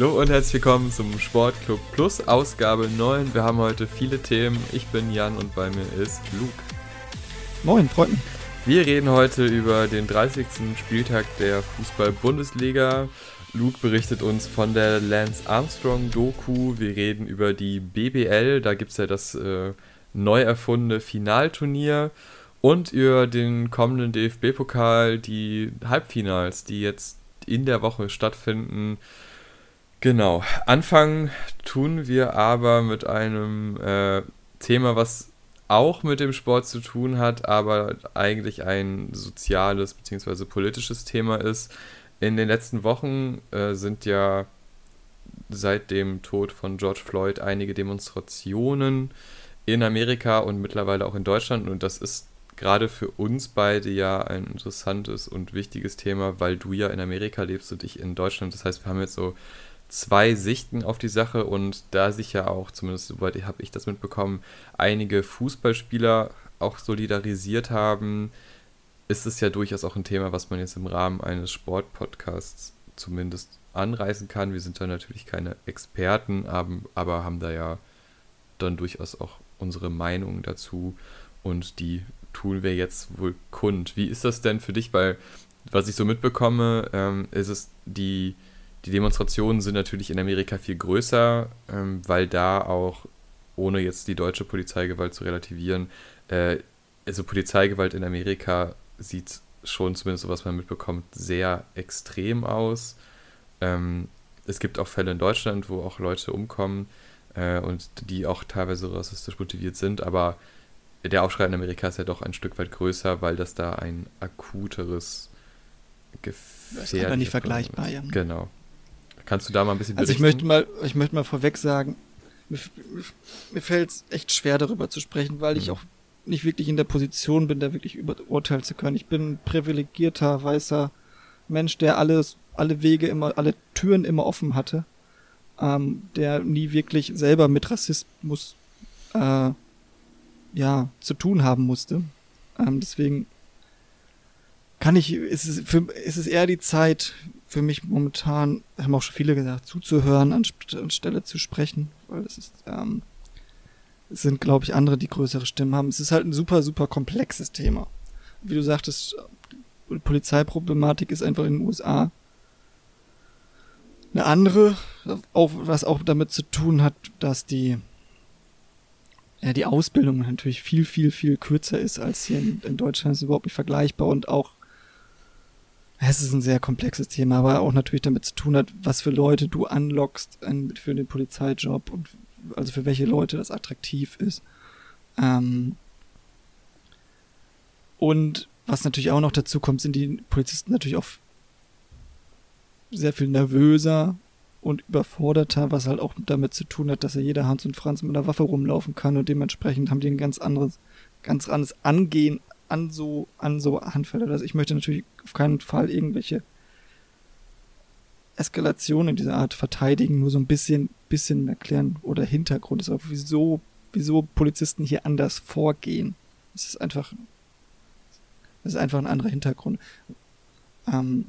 Hallo und herzlich willkommen zum Sportclub Plus Ausgabe 9. Wir haben heute viele Themen. Ich bin Jan und bei mir ist Luke. Moin, freut mich. Wir reden heute über den 30. Spieltag der Fußball-Bundesliga. Luke berichtet uns von der Lance Armstrong-Doku. Wir reden über die BBL. Da gibt es ja das äh, neu erfundene Finalturnier. Und über den kommenden DFB-Pokal, die Halbfinals, die jetzt in der Woche stattfinden. Genau. Anfangen tun wir aber mit einem äh, Thema, was auch mit dem Sport zu tun hat, aber eigentlich ein soziales bzw. politisches Thema ist. In den letzten Wochen äh, sind ja seit dem Tod von George Floyd einige Demonstrationen in Amerika und mittlerweile auch in Deutschland und das ist gerade für uns beide ja ein interessantes und wichtiges Thema, weil du ja in Amerika lebst und ich in Deutschland. Das heißt, wir haben jetzt so zwei Sichten auf die Sache und da sich ja auch, zumindest soweit habe ich das mitbekommen, einige Fußballspieler auch solidarisiert haben, ist es ja durchaus auch ein Thema, was man jetzt im Rahmen eines Sportpodcasts zumindest anreißen kann. Wir sind da natürlich keine Experten, aber haben da ja dann durchaus auch unsere Meinung dazu und die tun wir jetzt wohl kund. Wie ist das denn für dich? Weil, was ich so mitbekomme, ähm, ist es, die, die Demonstrationen sind natürlich in Amerika viel größer, ähm, weil da auch, ohne jetzt die deutsche Polizeigewalt zu relativieren, äh, also Polizeigewalt in Amerika sieht schon, zumindest so was man mitbekommt, sehr extrem aus. Ähm, es gibt auch Fälle in Deutschland, wo auch Leute umkommen äh, und die auch teilweise rassistisch motiviert sind, aber der Aufschrei in Amerika ist ja doch ein Stück weit größer, weil das da ein akuteres Gefährdnis Das ist aber nicht vergleichbar, ja. Genau. Kannst du da mal ein bisschen Also ich möchte mal, ich möchte mal vorweg sagen, mir, mir fällt es echt schwer darüber zu sprechen, weil mhm. ich auch nicht wirklich in der Position bin, da wirklich überurteilen zu können. Ich bin ein privilegierter, weißer Mensch, der alles, alle Wege immer, alle Türen immer offen hatte, ähm, der nie wirklich selber mit Rassismus äh, ja, zu tun haben musste. Ähm, deswegen kann ich, ist es, für, ist es eher die Zeit für mich momentan, haben auch schon viele gesagt, zuzuhören, anstelle zu sprechen, weil es ist, ähm, es sind, glaube ich, andere, die größere Stimmen haben. Es ist halt ein super, super komplexes Thema. Wie du sagtest, Polizeiproblematik ist einfach in den USA eine andere, auch, was auch damit zu tun hat, dass die ja, die Ausbildung natürlich viel, viel, viel kürzer ist als hier in, in Deutschland. Ist überhaupt nicht vergleichbar und auch, es ist ein sehr komplexes Thema, aber auch natürlich damit zu tun hat, was für Leute du anlockst für den Polizeijob und also für welche Leute das attraktiv ist. Ähm und was natürlich auch noch dazu kommt, sind die Polizisten natürlich auch sehr viel nervöser und überforderter, was halt auch damit zu tun hat, dass ja jeder Hans und Franz mit einer Waffe rumlaufen kann und dementsprechend haben die ein ganz anderes, ganz anderes Angehen an so, an so Handfälle. Also ich möchte natürlich auf keinen Fall irgendwelche Eskalationen dieser Art verteidigen, nur so ein bisschen, bisschen erklären oder Hintergrund ist wieso, wieso Polizisten hier anders vorgehen. Es ist einfach, es ist einfach ein anderer Hintergrund. Ähm,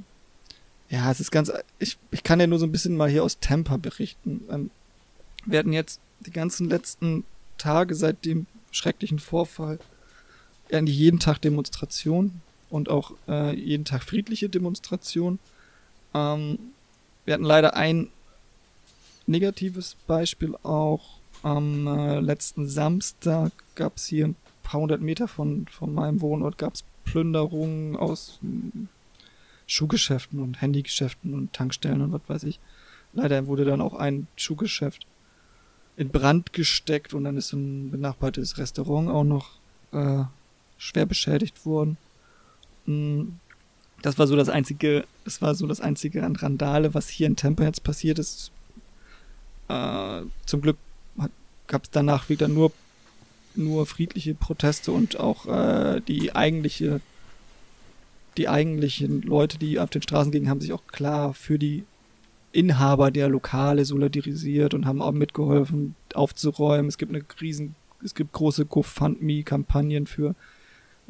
ja, es ist ganz, ich, ich kann ja nur so ein bisschen mal hier aus Tampa berichten. Ähm, wir hatten jetzt die ganzen letzten Tage seit dem schrecklichen Vorfall eigentlich jeden Tag Demonstrationen und auch äh, jeden Tag friedliche Demonstrationen. Ähm, wir hatten leider ein negatives Beispiel auch. Am äh, letzten Samstag gab es hier ein paar hundert Meter von, von meinem Wohnort gab es Plünderungen aus Schuhgeschäften und Handygeschäften und Tankstellen und was weiß ich. Leider wurde dann auch ein Schuhgeschäft in Brand gesteckt und dann ist ein benachbartes Restaurant auch noch äh, schwer beschädigt worden. Mm, das war so das einzige, das war so das einzige an Randale, was hier in Tampa jetzt passiert ist. Äh, zum Glück gab es danach wieder nur nur friedliche Proteste und auch äh, die eigentliche die eigentlichen Leute, die auf den Straßen gingen, haben sich auch klar für die Inhaber der Lokale solidarisiert und haben auch mitgeholfen, aufzuräumen. Es gibt eine riesen, es gibt große GoFundMe-Kampagnen für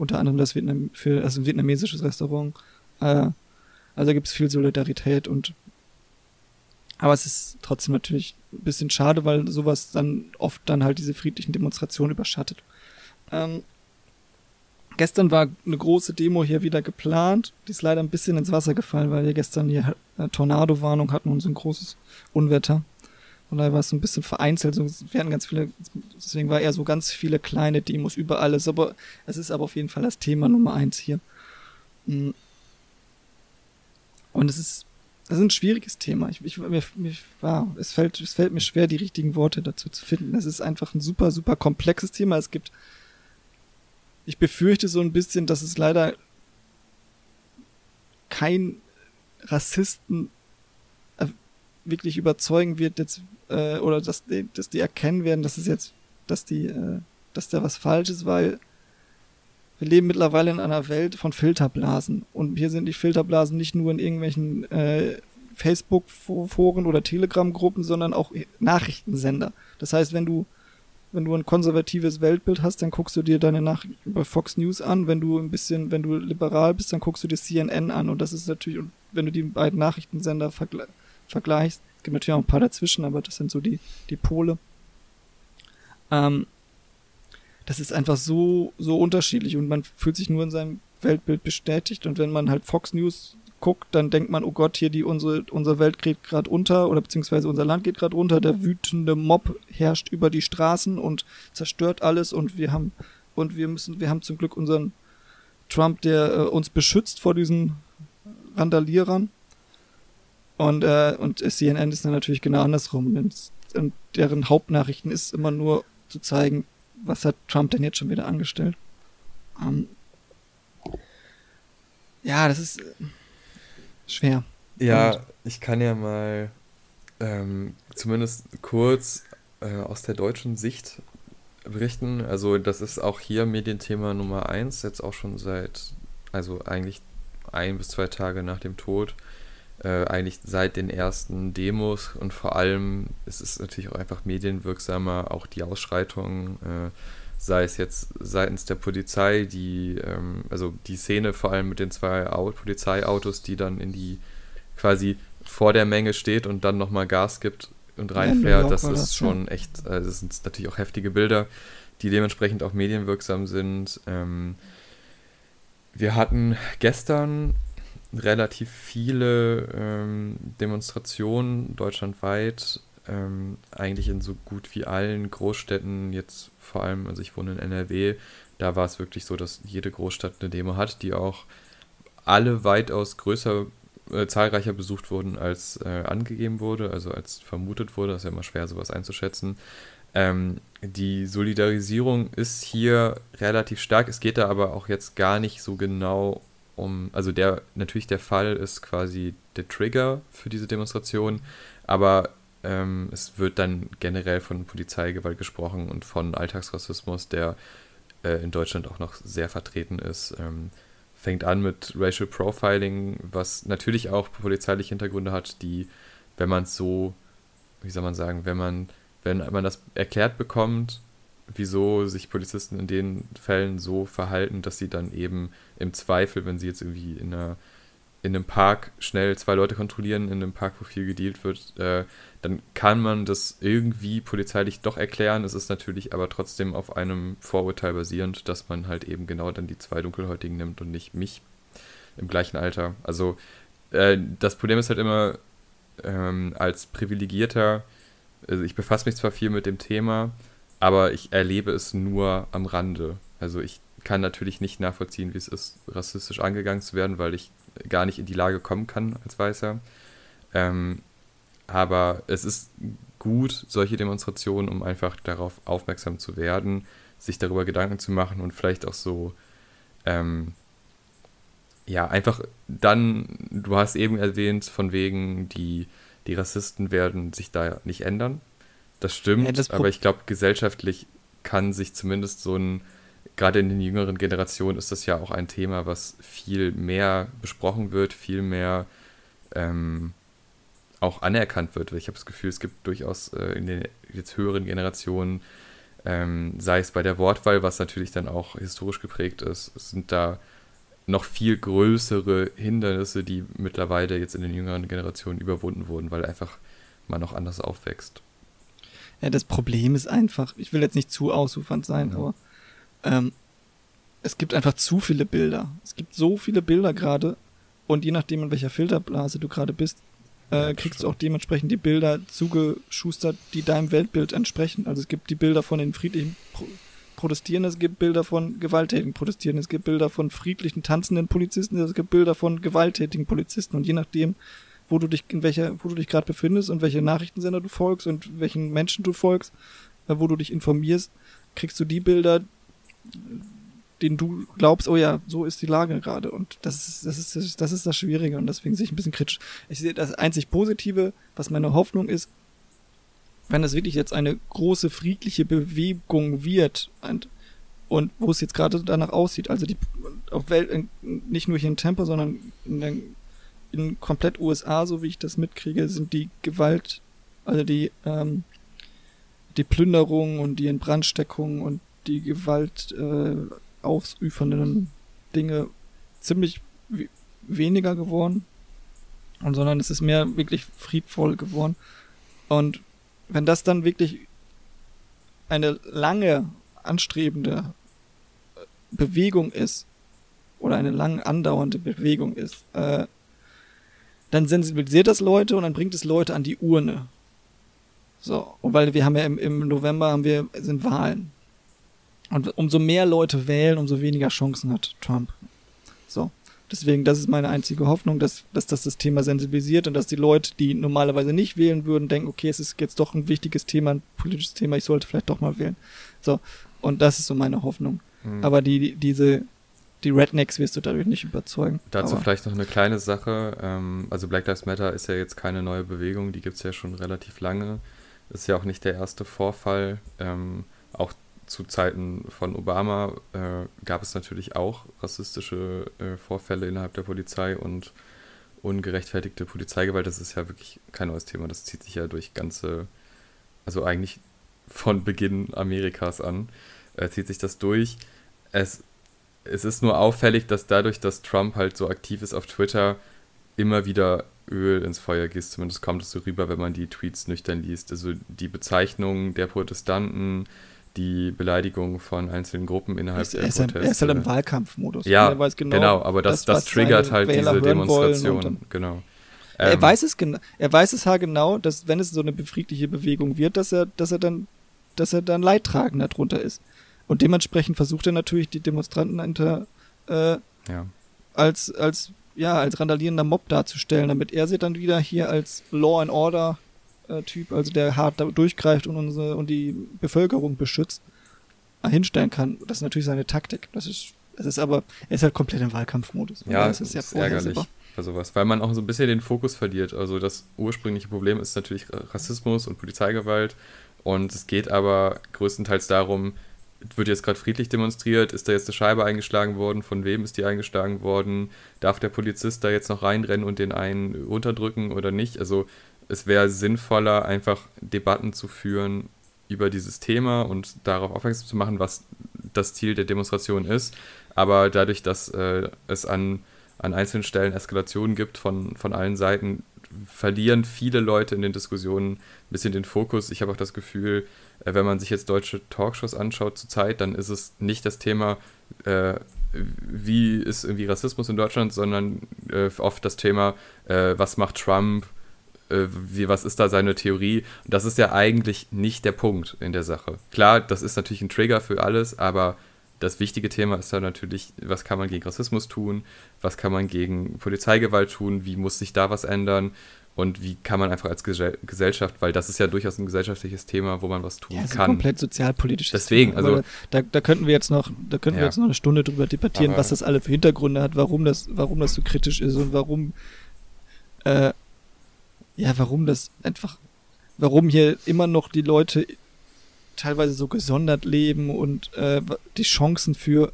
unter anderem das Vietnam, für also ein vietnamesisches Restaurant. Äh, also gibt es viel Solidarität und Aber es ist trotzdem natürlich ein bisschen schade, weil sowas dann oft dann halt diese friedlichen Demonstrationen überschattet. Ähm, gestern war eine große Demo hier wieder geplant. Die ist leider ein bisschen ins Wasser gefallen, weil wir gestern hier Tornado-Warnung hatten und so ein großes Unwetter. Von daher war es so ein bisschen vereinzelt. So, hatten ganz viele, deswegen war eher so ganz viele kleine Demos überall. Es ist aber, es ist aber auf jeden Fall das Thema Nummer eins hier. Mm. Und es ist, das ist ein schwieriges Thema. Ich, ich, mir, mir, ja, es, fällt, es fällt mir schwer, die richtigen Worte dazu zu finden. Es ist einfach ein super, super komplexes Thema. Es gibt, ich befürchte so ein bisschen, dass es leider kein Rassisten wirklich überzeugen wird, jetzt, äh, oder dass die, dass die erkennen werden, dass es jetzt, dass die, äh, dass da was falsch ist, weil wir leben mittlerweile in einer Welt von Filterblasen. Und hier sind die Filterblasen nicht nur in irgendwelchen äh, Facebook-Foren oder Telegram-Gruppen, sondern auch Nachrichtensender. Das heißt, wenn du, wenn du ein konservatives Weltbild hast, dann guckst du dir deine Nachrichten über Fox News an. Wenn du ein bisschen, wenn du liberal bist, dann guckst du dir CNN an. Und das ist natürlich, wenn du die beiden Nachrichtensender vergle vergleichst, gibt natürlich auch ein paar dazwischen, aber das sind so die, die Pole. Ähm, das ist einfach so, so unterschiedlich und man fühlt sich nur in seinem Weltbild bestätigt und wenn man halt Fox News guckt, dann denkt man, oh Gott, hier die unsere unsere Welt geht gerade unter oder beziehungsweise unser Land geht gerade unter, der wütende Mob herrscht über die Straßen und zerstört alles und wir haben und wir müssen, wir haben zum Glück unseren Trump, der äh, uns beschützt vor diesen Randalierern und äh, und CNN ist dann natürlich genau andersrum und deren Hauptnachrichten ist immer nur zu zeigen, was hat Trump denn jetzt schon wieder angestellt? Ähm, ja, das ist äh, schwer. Ja, Und, ich kann ja mal ähm, zumindest kurz äh, aus der deutschen Sicht berichten. Also das ist auch hier Medienthema Nummer eins, jetzt auch schon seit, also eigentlich ein bis zwei Tage nach dem Tod, äh, eigentlich seit den ersten Demos und vor allem ist es natürlich auch einfach medienwirksamer, auch die Ausschreitungen, äh, sei es jetzt seitens der Polizei, die, ähm, also die Szene vor allem mit den zwei Au Polizeiautos, die dann in die quasi vor der Menge steht und dann nochmal Gas gibt und reinfährt, ja, das ist das, schon ja. echt, also das sind natürlich auch heftige Bilder, die dementsprechend auch medienwirksam sind. Ähm, wir hatten gestern relativ viele ähm, Demonstrationen deutschlandweit, ähm, eigentlich in so gut wie allen Großstädten, jetzt vor allem, also ich wohne in NRW, da war es wirklich so, dass jede Großstadt eine Demo hat, die auch alle weitaus größer, äh, zahlreicher besucht wurden, als äh, angegeben wurde, also als vermutet wurde. Das ist ja immer schwer, sowas einzuschätzen. Ähm, die Solidarisierung ist hier relativ stark. Es geht da aber auch jetzt gar nicht so genau um, also der, natürlich der Fall ist quasi der Trigger für diese Demonstration, aber ähm, es wird dann generell von Polizeigewalt gesprochen und von Alltagsrassismus, der äh, in Deutschland auch noch sehr vertreten ist. Ähm, fängt an mit Racial Profiling, was natürlich auch polizeiliche Hintergründe hat, die, wenn man es so, wie soll man sagen, wenn man, wenn man das erklärt bekommt, wieso sich Polizisten in den Fällen so verhalten, dass sie dann eben im Zweifel, wenn sie jetzt irgendwie in, einer, in einem Park schnell zwei Leute kontrollieren, in einem Park, wo viel gedealt wird, äh, dann kann man das irgendwie polizeilich doch erklären. Es ist natürlich aber trotzdem auf einem Vorurteil basierend, dass man halt eben genau dann die zwei Dunkelhäutigen nimmt und nicht mich im gleichen Alter. Also äh, das Problem ist halt immer, ähm, als Privilegierter, also ich befasse mich zwar viel mit dem Thema, aber ich erlebe es nur am Rande. Also ich kann natürlich nicht nachvollziehen, wie es ist, rassistisch angegangen zu werden, weil ich gar nicht in die Lage kommen kann als Weißer. Ähm, aber es ist gut, solche Demonstrationen, um einfach darauf aufmerksam zu werden, sich darüber Gedanken zu machen und vielleicht auch so, ähm, ja, einfach dann, du hast eben erwähnt, von wegen, die, die Rassisten werden sich da nicht ändern. Das stimmt, ja, das aber ich glaube, gesellschaftlich kann sich zumindest so ein, gerade in den jüngeren Generationen ist das ja auch ein Thema, was viel mehr besprochen wird, viel mehr ähm, auch anerkannt wird. Ich habe das Gefühl, es gibt durchaus äh, in den jetzt höheren Generationen, ähm, sei es bei der Wortwahl, was natürlich dann auch historisch geprägt ist, sind da noch viel größere Hindernisse, die mittlerweile jetzt in den jüngeren Generationen überwunden wurden, weil einfach man auch anders aufwächst. Ja, das Problem ist einfach, ich will jetzt nicht zu ausufernd sein, ja. aber ähm, es gibt einfach zu viele Bilder. Es gibt so viele Bilder gerade und je nachdem, in welcher Filterblase du gerade bist, äh, kriegst du auch dementsprechend die Bilder zugeschustert, die deinem Weltbild entsprechen. Also es gibt die Bilder von den friedlichen Pro Protestierenden, es gibt Bilder von gewalttätigen Protestierenden, es gibt Bilder von friedlichen tanzenden Polizisten, es gibt Bilder von gewalttätigen Polizisten und je nachdem, wo du dich in welcher, wo du dich gerade befindest und welche Nachrichtensender du folgst und welchen Menschen du folgst, äh, wo du dich informierst, kriegst du die Bilder, denen du glaubst, oh ja, so ist die Lage gerade. Und das ist, das ist, das ist das Schwierige und deswegen sehe ich ein bisschen kritisch. Ich sehe das einzig Positive, was meine Hoffnung ist, wenn es wirklich jetzt eine große friedliche Bewegung wird und, und wo es jetzt gerade danach aussieht, also die auf Welt, nicht nur hier in Tampa, sondern in, der, in komplett USA, so wie ich das mitkriege, sind die Gewalt, also die, ähm, die Plünderung und die Inbrandsteckung und die Gewalt äh, ausüfernden Dinge ziemlich weniger geworden, und sondern es ist mehr wirklich friedvoll geworden. Und wenn das dann wirklich eine lange anstrebende Bewegung ist oder eine lang andauernde Bewegung ist, äh, dann sensibilisiert das Leute und dann bringt es Leute an die Urne. So, und weil wir haben ja im, im November haben wir sind Wahlen. Und umso mehr Leute wählen, umso weniger Chancen hat Trump. So. Deswegen, das ist meine einzige Hoffnung, dass, dass das das Thema sensibilisiert und dass die Leute, die normalerweise nicht wählen würden, denken, okay, es ist jetzt doch ein wichtiges Thema, ein politisches Thema, ich sollte vielleicht doch mal wählen. So. Und das ist so meine Hoffnung. Mhm. Aber die, diese, die Rednecks wirst du dadurch nicht überzeugen. Dazu aber. vielleicht noch eine kleine Sache. Ähm, also Black Lives Matter ist ja jetzt keine neue Bewegung, die gibt es ja schon relativ lange. Ist ja auch nicht der erste Vorfall. Ähm, auch zu Zeiten von Obama äh, gab es natürlich auch rassistische äh, Vorfälle innerhalb der Polizei und ungerechtfertigte Polizeigewalt. Das ist ja wirklich kein neues Thema. Das zieht sich ja durch ganze, also eigentlich von Beginn Amerikas an, äh, zieht sich das durch. Es, es ist nur auffällig, dass dadurch, dass Trump halt so aktiv ist auf Twitter, immer wieder Öl ins Feuer gießt. Zumindest kommt es so rüber, wenn man die Tweets nüchtern liest. Also die Bezeichnung der Protestanten, die Beleidigung von einzelnen Gruppen innerhalb ist, der Proteste. Er ist halt im Wahlkampfmodus. Ja, genau, genau, aber das, das, das triggert halt Wähler diese Demonstration. Genau. er ähm, weiß es genau, er weiß es halt genau, dass wenn es so eine befriedliche Bewegung wird, dass er, dass er dann, dass er dann Leidtragender drunter ist. Und dementsprechend versucht er natürlich die Demonstranten hinter, äh, ja. als, als, ja, als randalierender Mob darzustellen, damit er sie dann wieder hier als Law and Order äh, Typ, also der hart durchgreift und unsere und die Bevölkerung beschützt, hinstellen kann. Das ist natürlich seine Taktik. Das ist, das ist aber, er ist halt komplett im Wahlkampfmodus. Ja, das ist, ja ärgerlich bei sowas, weil man auch so ein bisschen den Fokus verliert. Also das ursprüngliche Problem ist natürlich Rassismus und Polizeigewalt und es geht aber größtenteils darum, wird jetzt gerade friedlich demonstriert, ist da jetzt eine Scheibe eingeschlagen worden, von wem ist die eingeschlagen worden, darf der Polizist da jetzt noch reinrennen und den einen runterdrücken oder nicht? Also es wäre sinnvoller, einfach Debatten zu führen über dieses Thema und darauf aufmerksam zu machen, was das Ziel der Demonstration ist. Aber dadurch, dass äh, es an, an einzelnen Stellen Eskalationen gibt von, von allen Seiten, verlieren viele Leute in den Diskussionen ein bisschen den Fokus. Ich habe auch das Gefühl, wenn man sich jetzt deutsche Talkshows anschaut zurzeit, dann ist es nicht das Thema, äh, wie ist irgendwie Rassismus in Deutschland, sondern äh, oft das Thema, äh, was macht Trump, äh, wie, was ist da seine Theorie? Und das ist ja eigentlich nicht der Punkt in der Sache. Klar, das ist natürlich ein Trigger für alles, aber das wichtige Thema ist dann natürlich, was kann man gegen Rassismus tun, was kann man gegen Polizeigewalt tun, wie muss sich da was ändern und wie kann man einfach als Gesellschaft, weil das ist ja durchaus ein gesellschaftliches Thema, wo man was tun ja, das kann. Ist ein komplett sozialpolitisches Deswegen, Thema. also da, da könnten wir jetzt noch, da könnten ja. wir jetzt noch eine Stunde drüber debattieren, was das alle für Hintergründe hat, warum das, warum das so kritisch ist und warum äh, ja, warum das einfach, warum hier immer noch die Leute teilweise so gesondert leben und äh, die Chancen für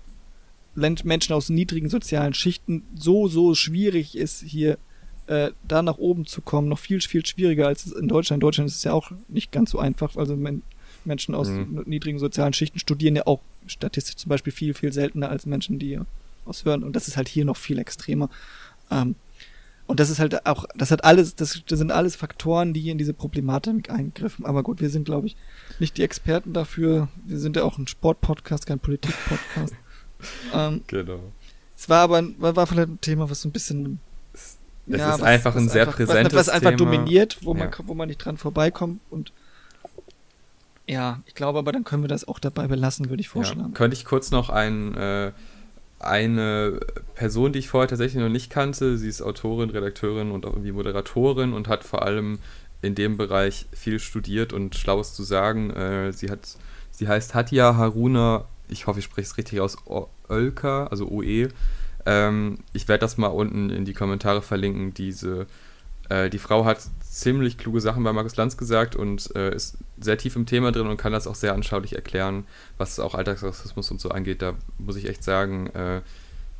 Menschen aus niedrigen sozialen Schichten so, so schwierig ist, hier äh, da nach oben zu kommen, noch viel, viel schwieriger als in Deutschland. In Deutschland ist es ja auch nicht ganz so einfach. Also men Menschen aus mhm. niedrigen sozialen Schichten studieren ja auch statistisch zum Beispiel viel, viel seltener als Menschen, die aus hören. Und das ist halt hier noch viel extremer. Ähm, Und das ist halt auch, das hat alles, das, das sind alles Faktoren, die in diese Problematik eingriffen. Aber gut, wir sind, glaube ich, nicht die Experten dafür. Wir sind ja auch ein Sportpodcast, kein Politik-Podcast. ähm, genau. Es war aber war, war vielleicht ein Thema, was so ein bisschen. Es ja, ist was, einfach ein sehr einfach, präsentes was, was einfach Thema. dominiert, wo ja. man, wo man nicht dran vorbeikommt und ja, ich glaube aber, dann können wir das auch dabei belassen, würde ich vorschlagen. Ja. Könnte ich kurz noch ein, äh, eine Person, die ich vorher tatsächlich noch nicht kannte. Sie ist Autorin, Redakteurin und auch irgendwie Moderatorin und hat vor allem in dem Bereich viel studiert und Schlaues zu sagen. Äh, sie hat, sie heißt Hatja Haruna, ich hoffe, ich spreche es richtig aus, Oelka, also OE. Ähm, ich werde das mal unten in die Kommentare verlinken, diese äh, die Frau hat ziemlich kluge Sachen bei Markus Lanz gesagt und äh, ist sehr tief im Thema drin und kann das auch sehr anschaulich erklären, was auch Alltagsrassismus und so angeht. Da muss ich echt sagen, äh,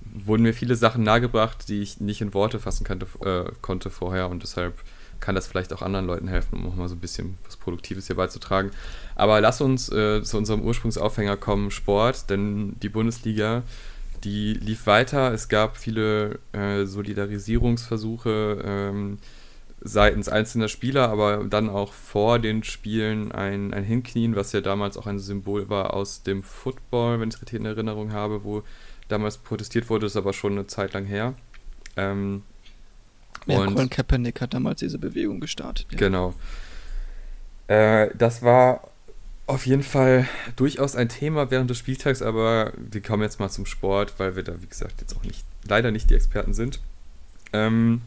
wurden mir viele Sachen nahegebracht, die ich nicht in Worte fassen kannte, äh, konnte vorher und deshalb kann das vielleicht auch anderen Leuten helfen, um auch mal so ein bisschen was Produktives hier beizutragen. Aber lass uns äh, zu unserem Ursprungsaufhänger kommen, Sport, denn die Bundesliga die lief weiter. Es gab viele äh, Solidarisierungsversuche ähm, seitens einzelner Spieler, aber dann auch vor den Spielen ein, ein Hinknien, was ja damals auch ein Symbol war aus dem Football, wenn ich es richtig in Erinnerung habe, wo damals protestiert wurde, ist aber schon eine Zeit lang her. Ähm, ja, und Colin Kaepernick hat damals diese Bewegung gestartet. Ja. Genau. Äh, das war auf jeden Fall durchaus ein Thema während des Spieltags, aber wir kommen jetzt mal zum Sport, weil wir da, wie gesagt, jetzt auch nicht, leider nicht die Experten sind. Ähm,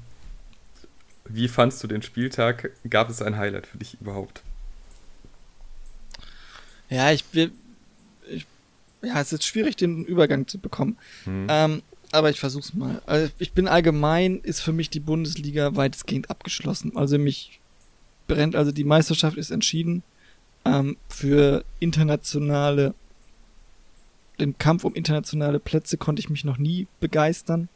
wie fandst du den Spieltag? Gab es ein Highlight für dich überhaupt? Ja, ich will. Ich, ja, es ist schwierig, den Übergang zu bekommen. Hm. Ähm, aber ich versuch's mal. Also ich bin allgemein, ist für mich die Bundesliga weitestgehend abgeschlossen. Also mich brennt, also die Meisterschaft ist entschieden ähm, für internationale, den Kampf um internationale Plätze konnte ich mich noch nie begeistern.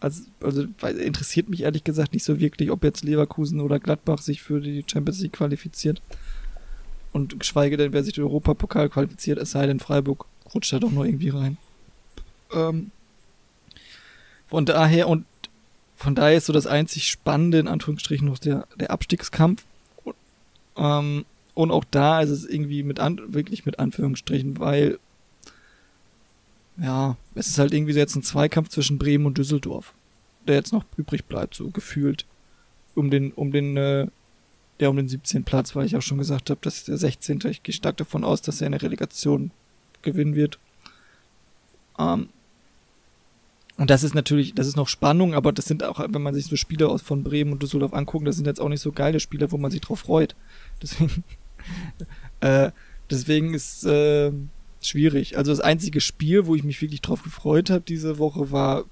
Also, also interessiert mich ehrlich gesagt nicht so wirklich, ob jetzt Leverkusen oder Gladbach sich für die Champions League qualifiziert. Und geschweige denn, wer sich den Europapokal qualifiziert, es sei denn, Freiburg rutscht da doch nur irgendwie rein. Ähm, von daher, und von daher ist so das einzig Spannende, in Anführungsstrichen, noch der, der Abstiegskampf. Ähm, und auch da ist es irgendwie mit an, wirklich mit Anführungsstrichen, weil ja, es ist halt irgendwie jetzt ein Zweikampf zwischen Bremen und Düsseldorf, der jetzt noch übrig bleibt, so gefühlt. Um den, um den, äh, ja, um den 17. Platz, weil ich auch schon gesagt habe, dass der 16. Ich gehe stark davon aus, dass er eine Relegation gewinnen wird. Ähm, und das ist natürlich, das ist noch Spannung, aber das sind auch, wenn man sich so Spiele aus von Bremen und Düsseldorf anguckt, das sind jetzt auch nicht so geile Spiele, wo man sich drauf freut. Deswegen äh, deswegen ist äh, schwierig. Also das einzige Spiel, wo ich mich wirklich drauf gefreut habe diese Woche, war,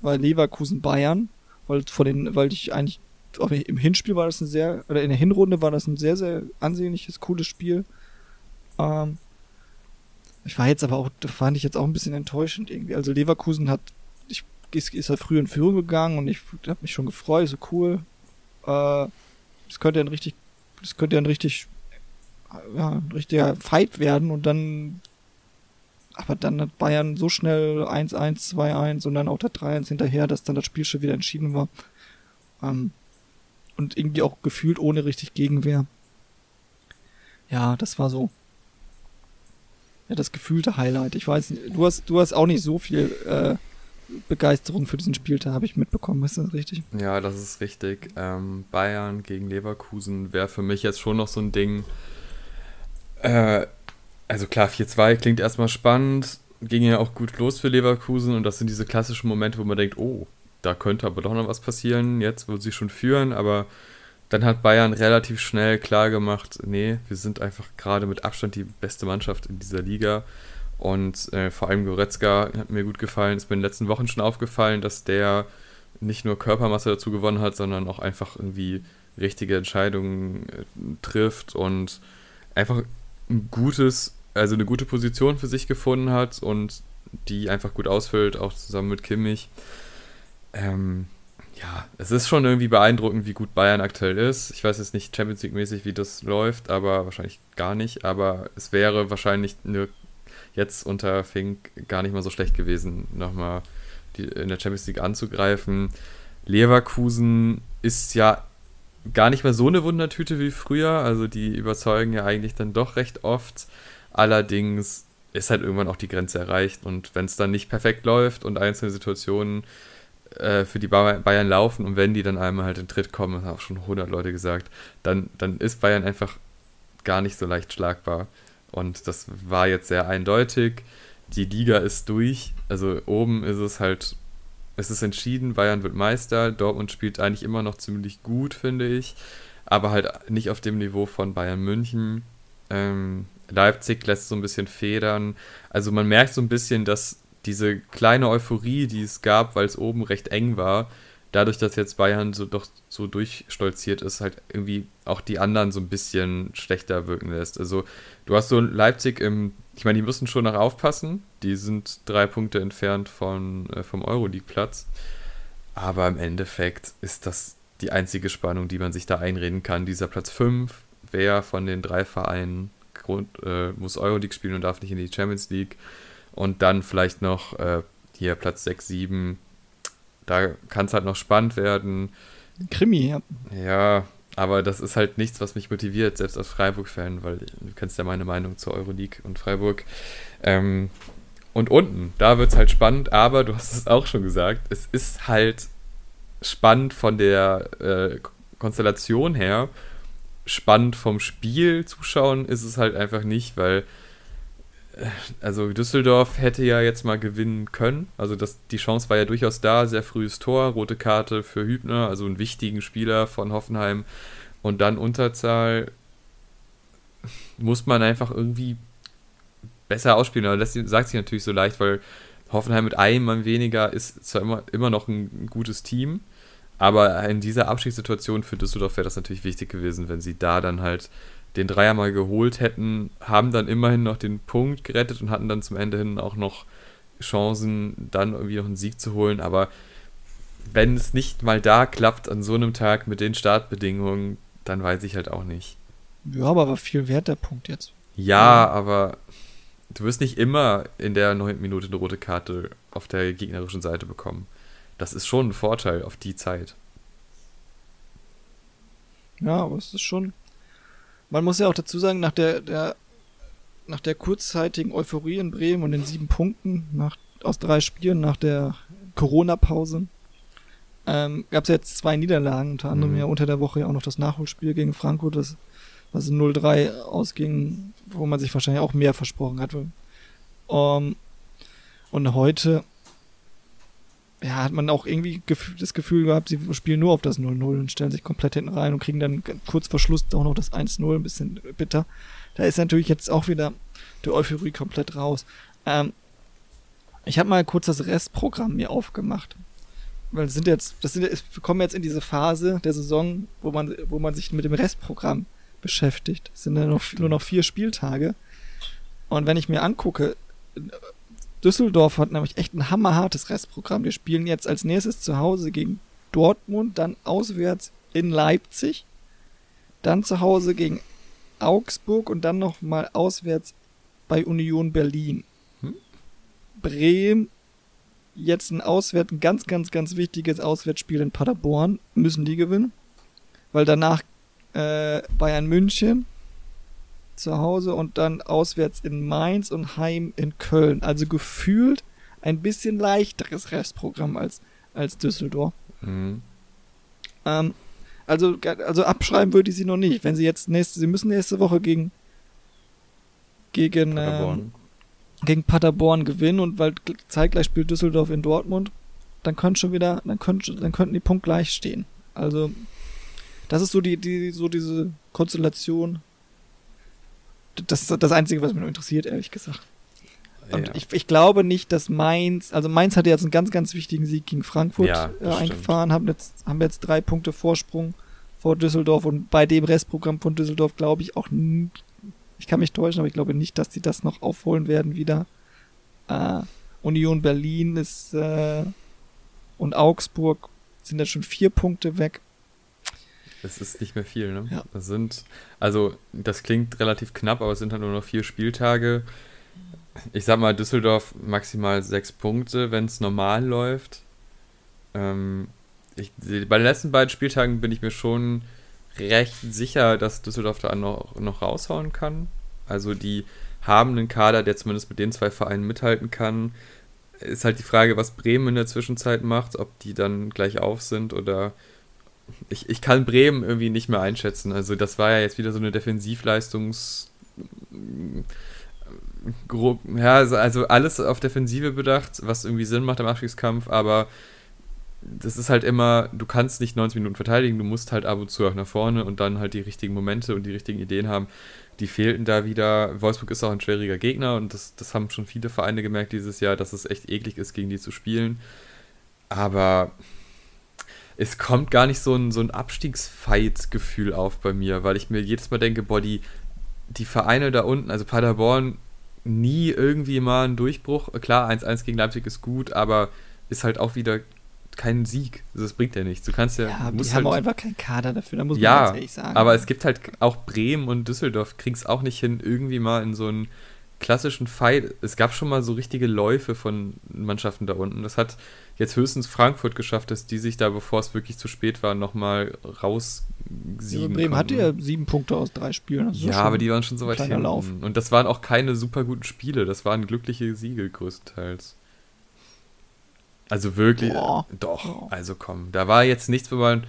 war Leverkusen Bayern, weil vor den, weil ich eigentlich im Hinspiel war das ein sehr, oder in der Hinrunde war das ein sehr, sehr ansehnliches, cooles Spiel. Ähm, ich war jetzt aber auch, fand ich jetzt auch ein bisschen enttäuschend irgendwie. Also Leverkusen hat, ist, ist halt früh in Führung gegangen und ich habe mich schon gefreut, so cool. Äh, es könnte ein richtig, es könnte ein richtig ja, ein richtiger Fight werden und dann aber dann hat Bayern so schnell 1-1, 2-1 und dann auch der 3-1 hinterher, dass dann das Spiel schon wieder entschieden war. Ähm, und irgendwie auch gefühlt ohne richtig Gegenwehr. Ja, das war so. Ja, das gefühlte Highlight. Ich weiß, du hast, du hast auch nicht so viel äh, Begeisterung für diesen Spieltag, habe ich mitbekommen. Ist das richtig? Ja, das ist richtig. Ähm, Bayern gegen Leverkusen wäre für mich jetzt schon noch so ein Ding äh, also klar, 4-2 klingt erstmal spannend, ging ja auch gut los für Leverkusen und das sind diese klassischen Momente, wo man denkt, oh, da könnte aber doch noch was passieren, jetzt wird sie schon führen, aber dann hat Bayern relativ schnell klar gemacht, nee, wir sind einfach gerade mit Abstand die beste Mannschaft in dieser Liga und äh, vor allem Goretzka hat mir gut gefallen, ist mir in den letzten Wochen schon aufgefallen, dass der nicht nur Körpermasse dazu gewonnen hat, sondern auch einfach irgendwie richtige Entscheidungen äh, trifft und einfach ein gutes, also eine gute Position für sich gefunden hat und die einfach gut ausfüllt, auch zusammen mit Kimmich. Ähm, ja, es ist schon irgendwie beeindruckend, wie gut Bayern aktuell ist. Ich weiß jetzt nicht Champions League-mäßig, wie das läuft, aber wahrscheinlich gar nicht. Aber es wäre wahrscheinlich nur jetzt unter Fink gar nicht mal so schlecht gewesen, nochmal die, in der Champions League anzugreifen. Leverkusen ist ja gar nicht mehr so eine Wundertüte wie früher. Also die überzeugen ja eigentlich dann doch recht oft. Allerdings ist halt irgendwann auch die Grenze erreicht. Und wenn es dann nicht perfekt läuft und einzelne Situationen äh, für die Bayern laufen und wenn die dann einmal halt in Tritt kommen, haben auch schon 100 Leute gesagt, dann, dann ist Bayern einfach gar nicht so leicht schlagbar. Und das war jetzt sehr eindeutig. Die Liga ist durch. Also oben ist es halt, es ist entschieden, Bayern wird Meister. Dortmund spielt eigentlich immer noch ziemlich gut, finde ich. Aber halt nicht auf dem Niveau von Bayern München. Ähm, Leipzig lässt so ein bisschen federn. Also man merkt so ein bisschen, dass diese kleine Euphorie, die es gab, weil es oben recht eng war, dadurch, dass jetzt Bayern so doch so durchstolziert ist, halt irgendwie auch die anderen so ein bisschen schlechter wirken lässt. Also du hast so Leipzig im, ich meine, die müssen schon noch aufpassen, die sind drei Punkte entfernt von, äh, vom Euroleague-Platz, aber im Endeffekt ist das die einzige Spannung, die man sich da einreden kann. Dieser Platz 5, wer von den drei Vereinen Grund, äh, muss Euroleague spielen und darf nicht in die Champions League und dann vielleicht noch äh, hier Platz 6, 7 da kann es halt noch spannend werden. Krimi, ja. Ja, aber das ist halt nichts, was mich motiviert, selbst als Freiburg-Fan, weil du kennst ja meine Meinung zur Euroleague und Freiburg. Ähm, und unten, da wird es halt spannend, aber du hast es auch schon gesagt, es ist halt spannend von der äh, Konstellation her. Spannend vom Spiel zuschauen ist es halt einfach nicht, weil also Düsseldorf hätte ja jetzt mal gewinnen können. Also das, die Chance war ja durchaus da. Sehr frühes Tor, rote Karte für Hübner, also einen wichtigen Spieler von Hoffenheim. Und dann Unterzahl muss man einfach irgendwie besser ausspielen. Aber das sagt sich natürlich so leicht, weil Hoffenheim mit einem Mann weniger ist zwar immer, immer noch ein gutes Team, aber in dieser Abstiegssituation für Düsseldorf wäre das natürlich wichtig gewesen, wenn sie da dann halt den Dreier mal geholt hätten, haben dann immerhin noch den Punkt gerettet und hatten dann zum Ende hin auch noch Chancen, dann irgendwie noch einen Sieg zu holen. Aber wenn es nicht mal da klappt an so einem Tag mit den Startbedingungen, dann weiß ich halt auch nicht. Ja, aber war viel wert der Punkt jetzt. Ja, ja. aber du wirst nicht immer in der neunten Minute eine rote Karte auf der gegnerischen Seite bekommen. Das ist schon ein Vorteil auf die Zeit. Ja, aber es ist schon, man muss ja auch dazu sagen, nach der, der, nach der kurzzeitigen Euphorie in Bremen und den sieben Punkten nach, aus drei Spielen nach der Corona-Pause ähm, gab es ja jetzt zwei Niederlagen, unter anderem mhm. ja unter der Woche ja auch noch das Nachholspiel gegen Frankfurt, das, was 0-3 ausging, wo man sich wahrscheinlich auch mehr versprochen hatte. Um, und heute ja, hat man auch irgendwie das Gefühl gehabt, sie spielen nur auf das 0-0 und stellen sich komplett hinten rein und kriegen dann kurz vor Schluss auch noch das 1-0, ein bisschen bitter. Da ist natürlich jetzt auch wieder die Euphorie komplett raus. Ähm, ich habe mal kurz das Restprogramm mir aufgemacht. Weil sind jetzt, das sind, wir kommen jetzt in diese Phase der Saison, wo man, wo man sich mit dem Restprogramm beschäftigt. Es sind ja nur noch vier Spieltage. Und wenn ich mir angucke, Düsseldorf hat nämlich echt ein hammerhartes Restprogramm. Wir spielen jetzt als nächstes zu Hause gegen Dortmund, dann auswärts in Leipzig, dann zu Hause gegen Augsburg und dann nochmal auswärts bei Union Berlin. Hm? Bremen, jetzt ein Auswärts, ein ganz, ganz, ganz wichtiges Auswärtsspiel in Paderborn, müssen die gewinnen. Weil danach äh, Bayern München, zu Hause und dann auswärts in Mainz und heim in Köln. Also gefühlt ein bisschen leichteres Restprogramm als, als Düsseldorf. Mhm. Ähm, also, also abschreiben würde ich sie noch nicht. Wenn sie jetzt nächste, sie müssen nächste Woche gegen gegen Paderborn, ähm, gegen Paderborn gewinnen und weil zeitgleich spielt Düsseldorf in Dortmund, dann können schon wieder, dann können, dann könnten die Punkt gleich stehen. Also das ist so die, die, so diese Konstellation, das ist das Einzige, was mich interessiert, ehrlich gesagt. Und ja. ich, ich, glaube nicht, dass Mainz, also Mainz hatte jetzt einen ganz, ganz wichtigen Sieg gegen Frankfurt ja, äh, eingefahren, haben jetzt, haben jetzt drei Punkte Vorsprung vor Düsseldorf und bei dem Restprogramm von Düsseldorf glaube ich auch, ich kann mich täuschen, aber ich glaube nicht, dass sie das noch aufholen werden wieder. Äh, Union Berlin ist äh, und Augsburg sind jetzt schon vier Punkte weg. Es ist nicht mehr viel, ne? Ja. Das sind, also das klingt relativ knapp, aber es sind halt nur noch vier Spieltage. Ich sag mal, Düsseldorf maximal sechs Punkte, wenn es normal läuft. Ähm, ich, bei den letzten beiden Spieltagen bin ich mir schon recht sicher, dass Düsseldorf da noch, noch raushauen kann. Also die haben einen Kader, der zumindest mit den zwei Vereinen mithalten kann. Ist halt die Frage, was Bremen in der Zwischenzeit macht, ob die dann gleich auf sind oder. Ich, ich kann Bremen irgendwie nicht mehr einschätzen. Also, das war ja jetzt wieder so eine Defensivleistungs. Ja, also, also alles auf Defensive bedacht, was irgendwie Sinn macht im Abstiegskampf, aber das ist halt immer, du kannst nicht 90 Minuten verteidigen, du musst halt ab und zu auch nach vorne und dann halt die richtigen Momente und die richtigen Ideen haben. Die fehlten da wieder. Wolfsburg ist auch ein schwieriger Gegner und das, das haben schon viele Vereine gemerkt dieses Jahr, dass es echt eklig ist, gegen die zu spielen. Aber es kommt gar nicht so ein, so ein Abstiegsfight-Gefühl auf bei mir, weil ich mir jedes Mal denke, boah, die, die Vereine da unten, also Paderborn, nie irgendwie mal ein Durchbruch. Klar, 1-1 gegen Leipzig ist gut, aber ist halt auch wieder keinen Sieg. Also das bringt ja nichts. Du kannst ja. Ja, musst die haben halt, auch einfach keinen Kader dafür, da muss man ja, ganz ehrlich sagen. aber es gibt halt auch Bremen und Düsseldorf kriegen es auch nicht hin, irgendwie mal in so einen klassischen Fight. Es gab schon mal so richtige Läufe von Mannschaften da unten. Das hat jetzt höchstens Frankfurt geschafft, dass die sich da, bevor es wirklich zu spät war, nochmal raussiegen ja, Bremen hatte ja sieben Punkte aus drei Spielen. Ist Ja, aber die waren schon so weit hinten. Lauf. Und das waren auch keine super guten Spiele. Das waren glückliche Siege größtenteils. Also wirklich, Boah. doch, Boah. also komm, da war jetzt nichts, wo man,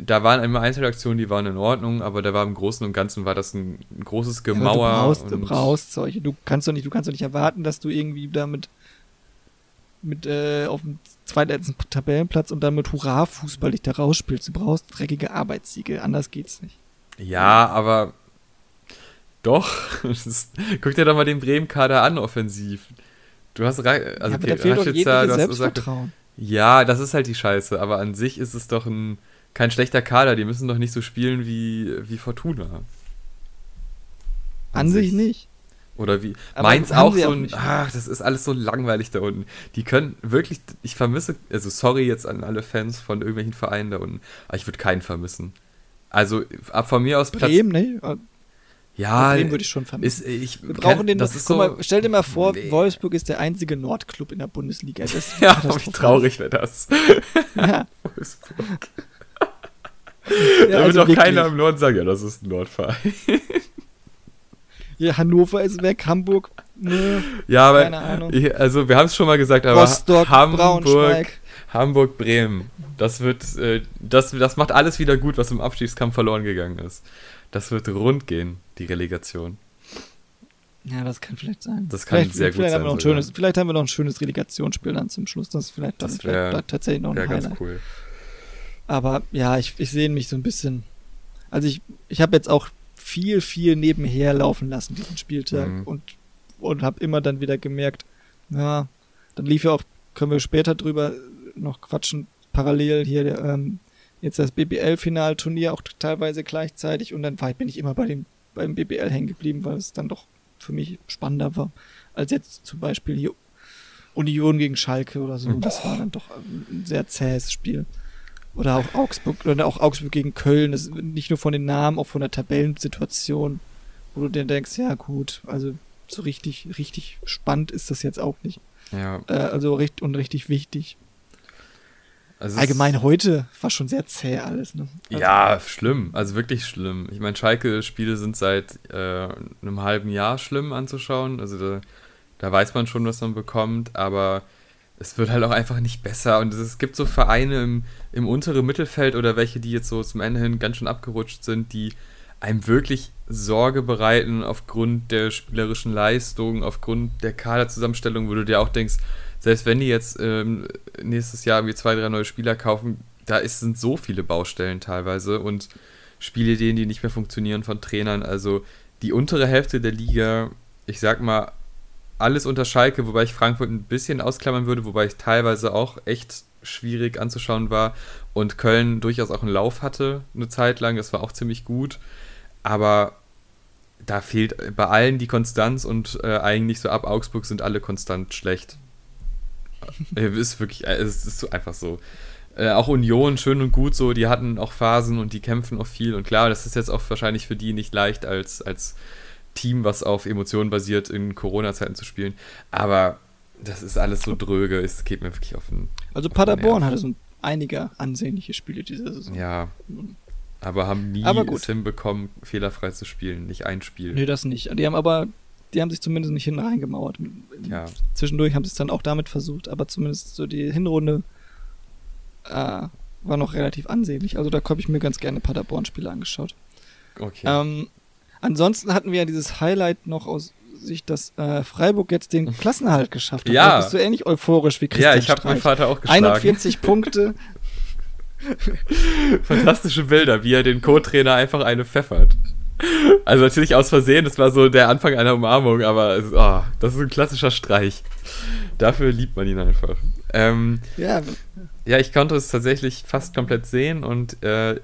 da waren immer Einzelaktionen, die waren in Ordnung, aber da war im Großen und Ganzen war das ein, ein großes Ja, Gemauer. du brauchst, du brauchst solche. Du kannst doch nicht, du kannst doch nicht erwarten, dass du irgendwie damit mit äh, auf dem zweitletzten Tabellenplatz und dann mit Hurra-Fußball dich da rausspielst. Du brauchst dreckige Arbeitssiege, anders geht's nicht. Ja, aber doch, ist, guck dir doch mal den Bremen-Kader an, offensiv. Du hast, also ja, aber okay, da fehlt Rashica, Selbstvertrauen. Ja, das ist halt die Scheiße, aber an sich ist es doch ein, kein schlechter Kader. Die müssen doch nicht so spielen wie, wie Fortuna. An sich nicht. Oder wie. Aber haben auch so auch ein. Ach, das ist alles so langweilig da unten. Die können wirklich. Ich vermisse. Also, sorry jetzt an alle Fans von irgendwelchen Vereinen da unten. Aber ich würde keinen vermissen. Also, ab von mir aus Platz. Bremen, ne? Ja, Bremen würde ich schon vermissen. ist, ich, Wir brauchen den. Das ist guck so. mal, stell dir mal vor, Nee. Wolfsburg ist der einzige Nordclub in der Bundesliga. Das ist ja, wie traurig wäre das. Ja, Wolfsburg. ja, da wird also doch wirklich. keiner im Norden sagen, ja, das ist ein Nordverein. Ja, Hannover ist weg, Hamburg, nö, Ja, aber. keine Ahnung. Ich, also, wir haben es schon mal gesagt, aber Rostock, Hamburg. Hamburg, Bremen. Das wird, äh, das, das macht alles wieder gut, was im Abstiegskampf verloren gegangen ist. Das wird rund gehen, die Relegation. Ja, das kann vielleicht sein. Das kann vielleicht, sehr gut vielleicht sein Haben wir noch ein schönes, vielleicht haben wir noch ein schönes Relegationsspiel dann zum Schluss. Das ist vielleicht, Das vielleicht wär- da tatsächlich noch ein Ja, ganz Highlight. cool. Aber ja, ich, ich sehe mich so ein bisschen. Also ich, ich habe jetzt auch viel, viel nebenher laufen lassen diesen Spieltag Mhm. und, und habe immer dann wieder gemerkt, ja, dann lief ja auch, können wir später drüber noch quatschen, parallel hier ähm, jetzt das BBL-Finalturnier auch teilweise gleichzeitig und dann war, bin ich immer bei dem, beim BBL hängen geblieben, weil es dann doch für mich spannender war, als jetzt zum Beispiel hier Union gegen Schalke oder so. Das war dann doch ein sehr zähes Spiel. Oder auch Augsburg, oder auch Augsburg gegen Köln. Das ist nicht nur von den Namen, auch von der Tabellensituation, wo du dir denkst, ja gut, also so richtig, richtig spannend ist das jetzt auch nicht. Ja, Äh, also richtig und richtig wichtig. also Allgemein heute war schon sehr zäh alles, ne? Also, Ja, schlimm. Also wirklich schlimm. Ich meine, Schalke-Spiele sind seit äh, einem halben Jahr schlimm anzuschauen. Also da, da weiß man schon, was man bekommt, aber es wird halt auch einfach nicht besser. Und es gibt so Vereine im, im unteren Mittelfeld oder welche, die jetzt so zum Ende hin ganz schön abgerutscht sind, die einem wirklich Sorge bereiten aufgrund der spielerischen Leistung, aufgrund der Kaderzusammenstellung, wo du dir auch denkst, selbst wenn die jetzt ähm, nächstes Jahr irgendwie zwei, drei neue Spieler kaufen, da ist, sind so viele Baustellen teilweise und Spielideen, die nicht mehr funktionieren von Trainern. Also die untere Hälfte der Liga, ich sag mal, alles unter Schalke, wobei ich Frankfurt ein bisschen ausklammern würde, wobei ich teilweise auch echt schwierig anzuschauen war und Köln durchaus auch einen Lauf hatte eine Zeit lang, das war auch ziemlich gut, aber da fehlt bei allen die Konstanz und äh, eigentlich so ab Augsburg sind alle konstant schlecht. Äh, ist wirklich, äh, es ist so einfach so. Äh, auch Union, schön und gut so, die hatten auch Phasen und die kämpfen auch viel. Und klar, das ist jetzt auch wahrscheinlich für die nicht leicht, als, als Team, was auf Emotionen basiert, in Corona-Zeiten zu spielen. Aber das ist alles so dröge, es geht mir wirklich auf den. Also auf Paderborn hatte so ein, einige ansehnliche Spiele dieser Saison. Ja. Aber haben nie Aber gut. es hinbekommen, fehlerfrei zu spielen. Nicht ein Spiel. Nee, das nicht. Die haben aber, die haben sich zumindest nicht hinten reingemauert. Ja. Zwischendurch haben sie es dann auch damit versucht, aber zumindest so die Hinrunde äh, war noch relativ ansehnlich. Also da habe ich mir ganz gerne Paderborn-Spiele angeschaut. Okay. Ähm, ansonsten hatten wir ja dieses Highlight noch aus Sicht, dass äh, Freiburg jetzt den Klassenerhalt geschafft hat. Ja. Bist du ähnlich euphorisch wie Christian ja, ich habe meinen. Vater auch geschlagen. 41 Punkte. Fantastische Bilder, wie er den Co-Trainer einfach eine pfeffert. Also natürlich aus Versehen, das war so der Anfang einer Umarmung, aber es, oh, das ist ein klassischer Streich. Dafür liebt man ihn einfach. Ähm, Ja, ja, ich konnte es tatsächlich fast komplett sehen und äh,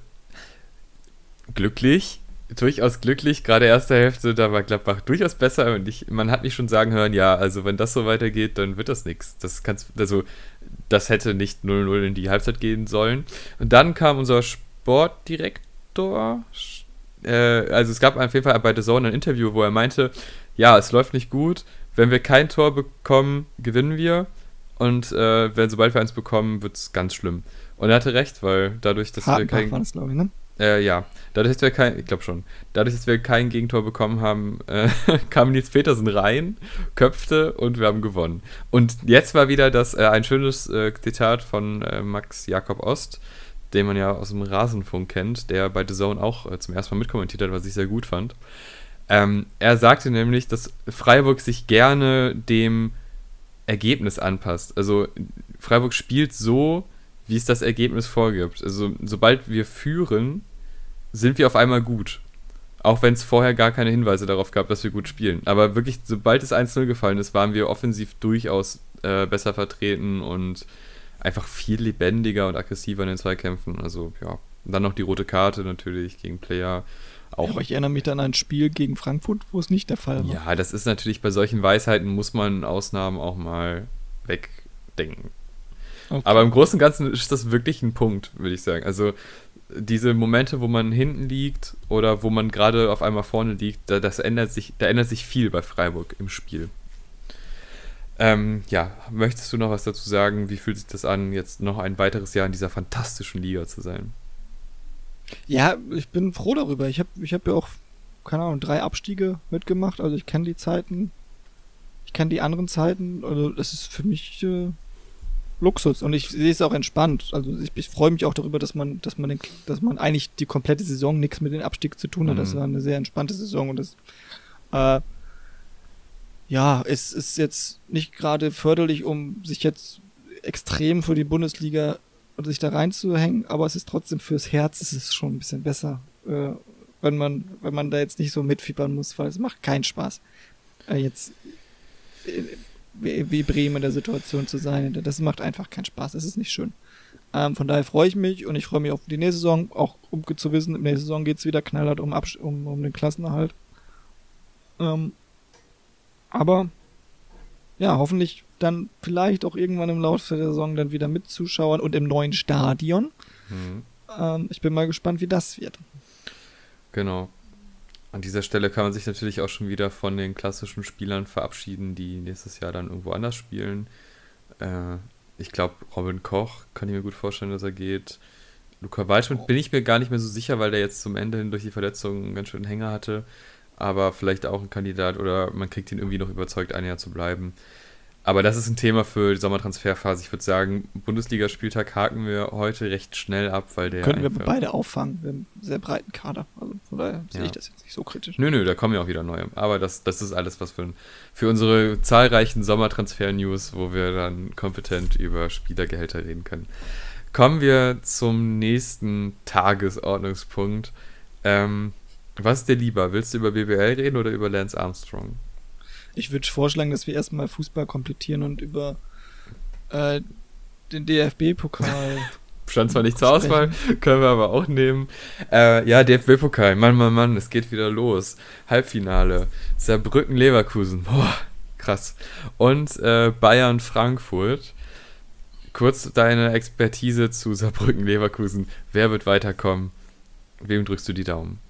glücklich, durchaus glücklich. Gerade erste Hälfte, da war Gladbach durchaus besser und ich, man hat mich schon sagen hören, ja, also wenn das so weitergeht, dann wird das nichts. Das kannst, also das hätte nicht 0-0 in die Halbzeit gehen sollen. Und dann kam unser Sportdirektor. Äh, also es gab auf jeden Fall bei The Zone ein Interview, wo er meinte, ja, es läuft nicht gut. Wenn wir kein Tor bekommen, gewinnen wir. Und äh, wenn sobald wir eins bekommen, wird es ganz schlimm. Und er hatte recht, weil dadurch, dass wir Hartenbach kein war das, ich, ne? Äh, ja, dadurch, dass wir kein, ich glaube schon, dadurch, dass wir kein Gegentor bekommen haben, äh, kam Nils Petersen rein, köpfte und wir haben gewonnen. Und jetzt war wieder das äh, ein schönes äh, Zitat von äh, Max Jakob Ost, den man ja aus dem Rasenfunk kennt, der bei The Zone auch äh, zum ersten Mal mitkommentiert hat, was ich sehr gut fand. Ähm, er sagte nämlich, dass Freiburg sich gerne dem Ergebnis anpasst. Also Freiburg spielt so, wie es das Ergebnis vorgibt. Also sobald wir führen, sind wir auf einmal gut. Auch wenn es vorher gar keine Hinweise darauf gab, dass wir gut spielen. Aber wirklich, sobald es 1-0 gefallen ist, waren wir offensiv durchaus äh, besser vertreten und einfach viel lebendiger und aggressiver in den Zweikämpfen. Also ja, und dann noch die rote Karte natürlich gegen Player. Auch ja, aber ich erinnere mich dann an ein Spiel gegen Frankfurt, wo es nicht der Fall war. ja, das ist natürlich bei solchen Weisheiten muss man Ausnahmen auch mal wegdenken. Okay. Aber im Großen und Ganzen ist das wirklich ein Punkt, würde ich sagen. Also diese Momente, wo man hinten liegt oder wo man gerade auf einmal vorne liegt, da, das ändert sich, da ändert sich viel bei Freiburg im Spiel. Ähm, ja, möchtest du noch was dazu sagen? Wie fühlt sich das an, jetzt noch ein weiteres Jahr in dieser fantastischen Liga zu sein? Ja, ich bin froh darüber. Ich habe ich hab ja auch, keine Ahnung, drei Abstiege mitgemacht. Also ich kenne die Zeiten. Ich kenne die anderen Zeiten. Also das ist für mich äh, Luxus. Und ich sehe es auch entspannt. Also ich, ich freue mich auch darüber, dass man, dass man den, dass man eigentlich die komplette Saison nichts mit dem Abstieg zu tun hat. Das Mhm. war eine sehr entspannte Saison und das äh, ja, es ist jetzt nicht gerade förderlich, um sich jetzt extrem für die Bundesliga und sich da reinzuhängen, aber es ist trotzdem fürs Herz, es ist schon ein bisschen besser, äh, wenn man, wenn man da jetzt nicht so mitfiebern muss, weil es macht keinen Spaß, äh, jetzt wie, Bremen in der Situation zu sein. Das macht einfach keinen Spaß, es ist nicht schön. Ähm, von daher freue ich mich und ich freue mich auf die nächste Saison, auch um zu wissen, in der nächsten Saison geht's wieder knallhart um, Absch um, um den Klassenerhalt. Ähm, aber ja, hoffentlich dann vielleicht auch irgendwann im Laufe der Saison dann wieder mit Zuschauern und im neuen Stadion. Mhm. Ähm, ich bin mal gespannt, wie das wird. Genau. An dieser Stelle kann man sich natürlich auch schon wieder von den klassischen Spielern verabschieden, die nächstes Jahr dann irgendwo anders spielen. Äh, ich glaube, Robin Koch kann ich mir gut vorstellen, dass er geht. Luca Waldschmidt bin ich mir gar nicht mehr so sicher, weil der jetzt zum Ende hin durch die Verletzung einen ganz schönen Hänger hatte. Aber vielleicht auch ein Kandidat oder man kriegt ihn irgendwie noch überzeugt, ein Jahr zu bleiben. Aber das ist ein Thema für die Sommertransferphase. Ich würde sagen, Bundesligaspieltag haken wir heute recht schnell ab, weil der. Könnten wir beide auffangen. Wir haben einen sehr breiten Kader. Also von daher sehe Ja. ich das jetzt nicht so kritisch. Nö, nö, da kommen ja auch wieder neue. Aber das, das ist alles was für, für unsere zahlreichen Sommertransfer-News, wo wir dann kompetent über Spielergehälter reden können. Kommen wir zum nächsten Tagesordnungspunkt. Ähm, was ist dir lieber? Willst du über BBL reden oder über Lance Armstrong? Ich würde vorschlagen, dass wir erstmal Fußball komplettieren und über äh, den DFB-Pokal. Stand zwar nicht zur Auswahl, können wir aber auch nehmen. Äh, ja, DFB-Pokal, Mann, Mann, Mann, es geht wieder los. Halbfinale, Saarbrücken-Leverkusen, boah, krass. Und äh, Bayern-Frankfurt. Kurz deine Expertise zu Saarbrücken-Leverkusen. Wer wird weiterkommen? Wem drückst du die Daumen?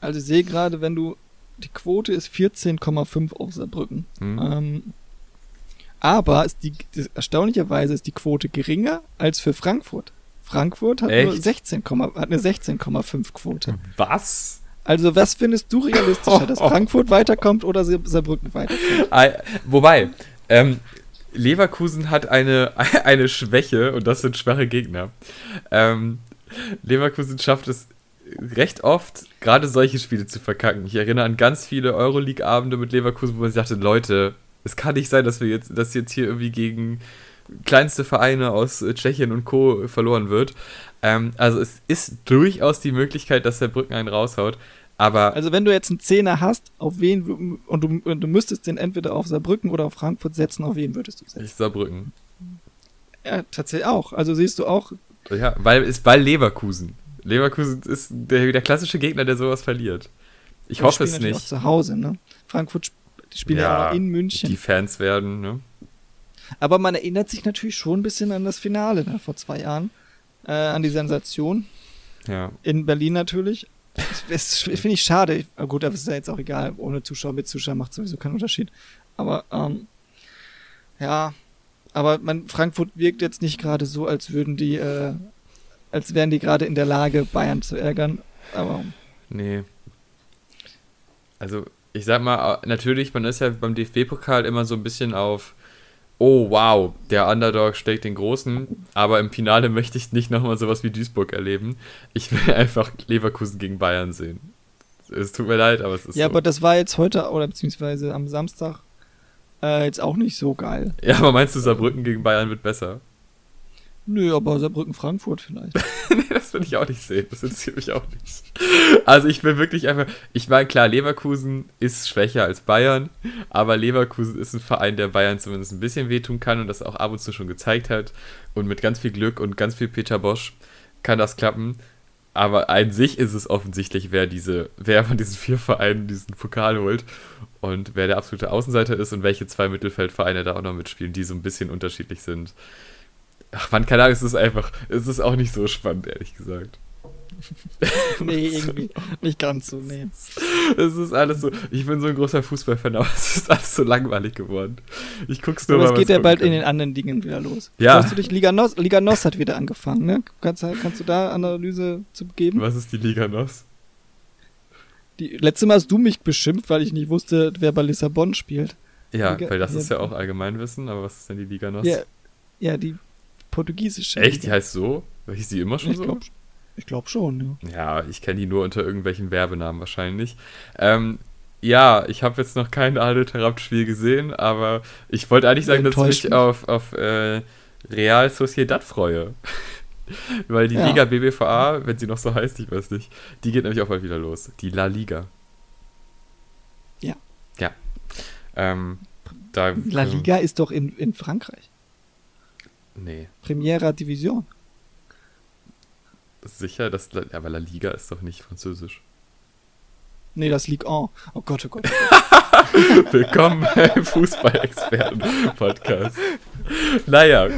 also ich sehe gerade, wenn du die Quote ist 14,5 auf Saarbrücken. Hm? Ähm, Aber ist die, das, erstaunlicherweise ist die Quote geringer als für Frankfurt. Frankfurt hat, nur Echt? 16, hat eine 16,5 Quote. Was? Also was findest du realistischer, dass Frankfurt weiterkommt oder Sa- Saarbrücken weiterkommt? Wobei, ähm, Leverkusen hat eine, eine Schwäche und das sind schwache Gegner. Ähm, Leverkusen schafft es recht oft, gerade solche Spiele zu verkacken. Ich erinnere an ganz viele Euroleague-Abende mit Leverkusen, wo ich dachte, Leute, es kann nicht sein, dass wir jetzt, dass jetzt hier irgendwie gegen kleinste Vereine aus äh, Tschechien und Co. verloren wird. Ähm, also es ist durchaus die Möglichkeit, dass der Brücken einen raushaut. Aber Also wenn du jetzt einen Zehner hast, auf wen und du, und du müsstest den entweder auf Saarbrücken oder auf Frankfurt setzen, auf wen würdest du setzen? ich Saarbrücken. Ja, tatsächlich auch. Also siehst du auch, Ja, weil ist weil Leverkusen. Leverkusen ist der, der klassische Gegner, der sowas verliert. Ich die hoffe es nicht. Auch zu Hause, ne? Frankfurt sp- die spielen ja, Ja, auch in München. Die Fans werden, ne? Aber man erinnert sich natürlich schon ein bisschen an das Finale ne, vor zwei Jahren. Äh, an die Sensation. Ja. In Berlin natürlich. Das finde ich schade. Ich, gut, aber es ist ja jetzt auch egal. Ohne Zuschauer, mit Zuschauer macht sowieso keinen Unterschied. Aber ähm, ja, aber man, Frankfurt wirkt jetzt nicht gerade so, als würden die, äh, als wären die gerade in der Lage, Bayern zu ärgern. Aber Nee. Also, ich sag mal, natürlich, man ist ja beim DFB-Pokal immer so ein bisschen auf, oh wow, der Underdog schlägt den Großen, aber im Finale möchte ich nicht nochmal sowas wie Duisburg erleben. Ich will einfach Leverkusen gegen Bayern sehen. Es tut mir leid, aber es ist ja, so. aber das war jetzt heute oder beziehungsweise am Samstag äh, jetzt auch nicht so geil. ja, aber meinst du, Saarbrücken gegen Bayern wird besser? Nö, aber Saarbrücken-Frankfurt vielleicht. nee, das will ich auch nicht sehen. Das interessiert mich auch nicht. Also ich bin wirklich einfach. Ich meine, klar, Leverkusen ist schwächer als Bayern, aber Leverkusen ist ein Verein, der Bayern zumindest ein bisschen wehtun kann und das auch ab und zu schon gezeigt hat. Und mit ganz viel Glück und ganz viel Peter Bosch kann das klappen. Aber an sich ist es offensichtlich, wer diese, wer von diesen vier Vereinen diesen Pokal holt und wer der absolute Außenseiter ist und welche zwei Mittelfeldvereine da auch noch mitspielen, die so ein bisschen unterschiedlich sind. Ach man, keine Ahnung, es ist einfach, es ist auch nicht so spannend, ehrlich gesagt. nee, irgendwie nicht ganz so, nee. Es ist alles so, ich bin so ein großer Fußballfan, aber es ist alles so langweilig geworden. Ich guck's nur Aber mal. es geht ja bald gucken in den kann. anderen Dingen wieder los. Ja. Hast du dich Liga Nos, Liga Nos hat wieder angefangen, ne? Kannst, kannst du da Analyse zu geben? Was ist die Liga NOS? Die, letztes Mal hast du mich beschimpft, weil ich nicht wusste, wer bei Lissabon spielt. Ja, Liga- weil das ist ja ja. auch Allgemeinwissen, aber was ist denn die Liga NOS? Ja, ja, die portugiesische. Echt? Die heißt so? Hieß die immer schon Ich so? glaube ich glaub schon, ja. Ja, ich kenne die nur unter irgendwelchen Werbenamen wahrscheinlich. Ähm, ja, ich habe jetzt noch kein Adel Tarabt-Spiel gesehen, aber ich wollte eigentlich sagen, dass ich mich auf, auf äh, Real Sociedad freue. Weil die Ja. Liga BBVA, wenn sie noch so heißt, ich weiß nicht, die geht nämlich auch bald wieder los. Die La Liga. Ja. Ja. Ähm, da, La Liga ist doch in, in Frankreich. Nee, Premiera Division. sicher, dass, La- aber La Liga ist doch nicht französisch. Nee, das Ligue 1. Oh Gott, oh Gott. Willkommen beim Fußball-Experten-Podcast. Naja,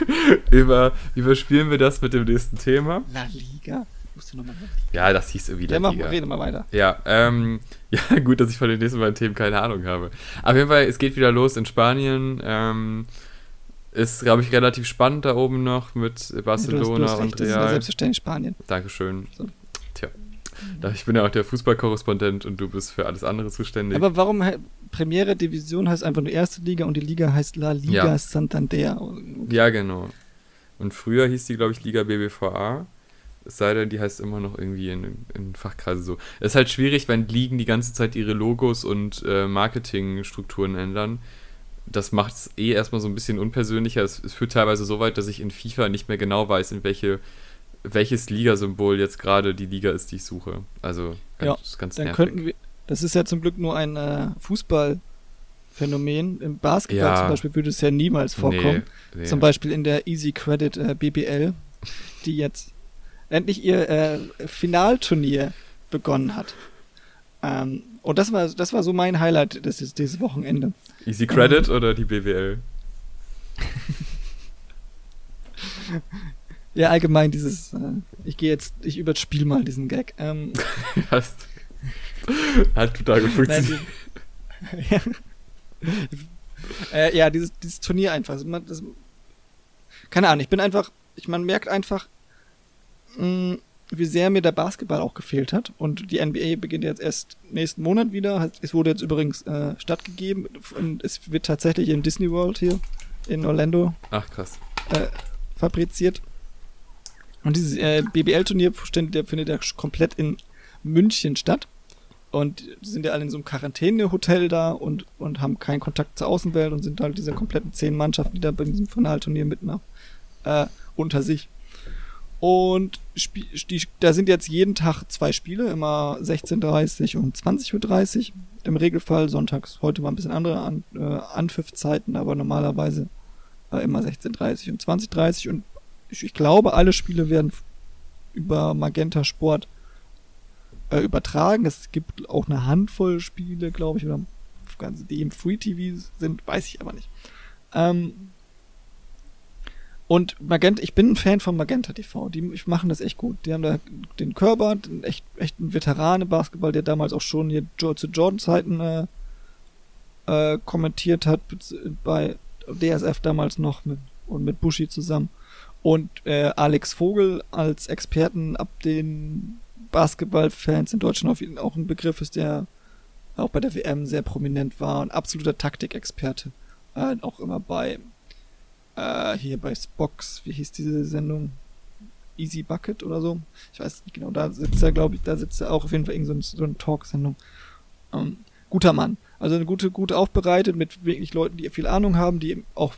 über, überspielen wir das mit dem nächsten Thema. La Liga? Musst du nochmal. Ja, das hieß irgendwie Ja, La mach, Liga. rede mal weiter. Ja, ähm, ja, gut, dass ich von den nächsten beiden Themen keine Ahnung habe. Auf jeden Fall, es geht wieder los in Spanien. Ähm, ist, glaube ich, relativ spannend da oben noch mit du hast, du Barcelona hast recht, und das ist Real. selbstverständlich Spanien. Dankeschön. So. Tja, ich bin ja auch der Fußballkorrespondent und du bist für alles andere zuständig. Aber warum Premiere Division heißt einfach nur erste Liga und die Liga heißt La Liga Ja. Santander? Ja, genau. Und früher hieß die, glaube ich, Liga BBVA. Es sei denn, die heißt immer noch irgendwie in, in Fachkreisen so. Es ist halt schwierig, wenn Ligen die ganze Zeit ihre Logos und äh, Marketingstrukturen ändern. Das macht es eh erstmal so ein bisschen unpersönlicher. Es, es führt teilweise so weit, dass ich in FIFA nicht mehr genau weiß, in welche, welches Ligasymbol jetzt gerade die Liga ist, die ich suche. Also, Ja, das ist ganz Dann nervig. könnten wir. Das ist ja zum Glück nur ein äh, Fußballphänomen. Im Basketball Ja. zum Beispiel würde es ja niemals vorkommen. Nee, nee. Zum Beispiel in der Easy Credit äh, BBL, die jetzt endlich ihr äh, Finalturnier begonnen hat. Ähm, und das war, das war so mein Highlight des, dieses Wochenende. Easy Credit oder die BWL? Ja, allgemein dieses, äh, ich gehe jetzt, ich überspiel mal diesen Gag. Ähm, Das hat total gut nein, funktioniert. die, ja. äh, ja, dieses, dieses Turnier einfach. Das, keine Ahnung, ich bin einfach, ich, man merkt einfach, mh, wie sehr mir der Basketball auch gefehlt hat. Und die NBA beginnt jetzt erst nächsten Monat wieder. Es wurde jetzt übrigens äh, stattgegeben und es wird tatsächlich im Disney World hier in Orlando Ach, krass. äh, fabriziert. Und dieses äh, BBL-Turnier findet ja komplett in München statt. Und die sind ja alle in so einem Quarantäne-Hotel da und, und haben keinen Kontakt zur Außenwelt und sind halt diese kompletten zehn Mannschaften, die da bei diesem Finalturnier mitmachen, äh, unter sich. Und die, da sind jetzt jeden Tag zwei Spiele, immer 16.30 und 20.30 Uhr. Im Regelfall sonntags. Heute war ein bisschen andere An äh, Anpfiffzeiten, aber normalerweise äh, immer 16.30 und 20.30 und ich, ich, glaube, alle Spiele werden über Magenta Sport äh, übertragen. Es gibt auch eine Handvoll Spiele, glaube ich, oder die im Free TV sind, weiß ich aber nicht. Ähm, und Magenta, ich bin ein Fan von Magenta TV. Die machen das echt gut. Die haben da den Körper, echt, echt ein Veteran im Basketball, der damals auch schon hier zu Jordan-Zeiten äh, äh, kommentiert hat, bei DSF damals noch mit, und mit Bushi zusammen. Und äh, Alex Vogel als Experten ab den Basketballfans in Deutschland auf jeden auch ein Begriff ist, der auch bei der WM sehr prominent war. Ein absoluter Taktikexperte. Äh, auch immer bei äh, hier bei Spox, wie hieß diese Sendung? Easy Bucket oder so. Ich weiß nicht genau, da sitzt er, glaube ich, da sitzt er auch auf jeden Fall irgendeine so, so eine Talksendung. Ähm, guter Mann. Also eine gute, gut aufbereitet mit wirklich Leuten, die viel Ahnung haben, die auch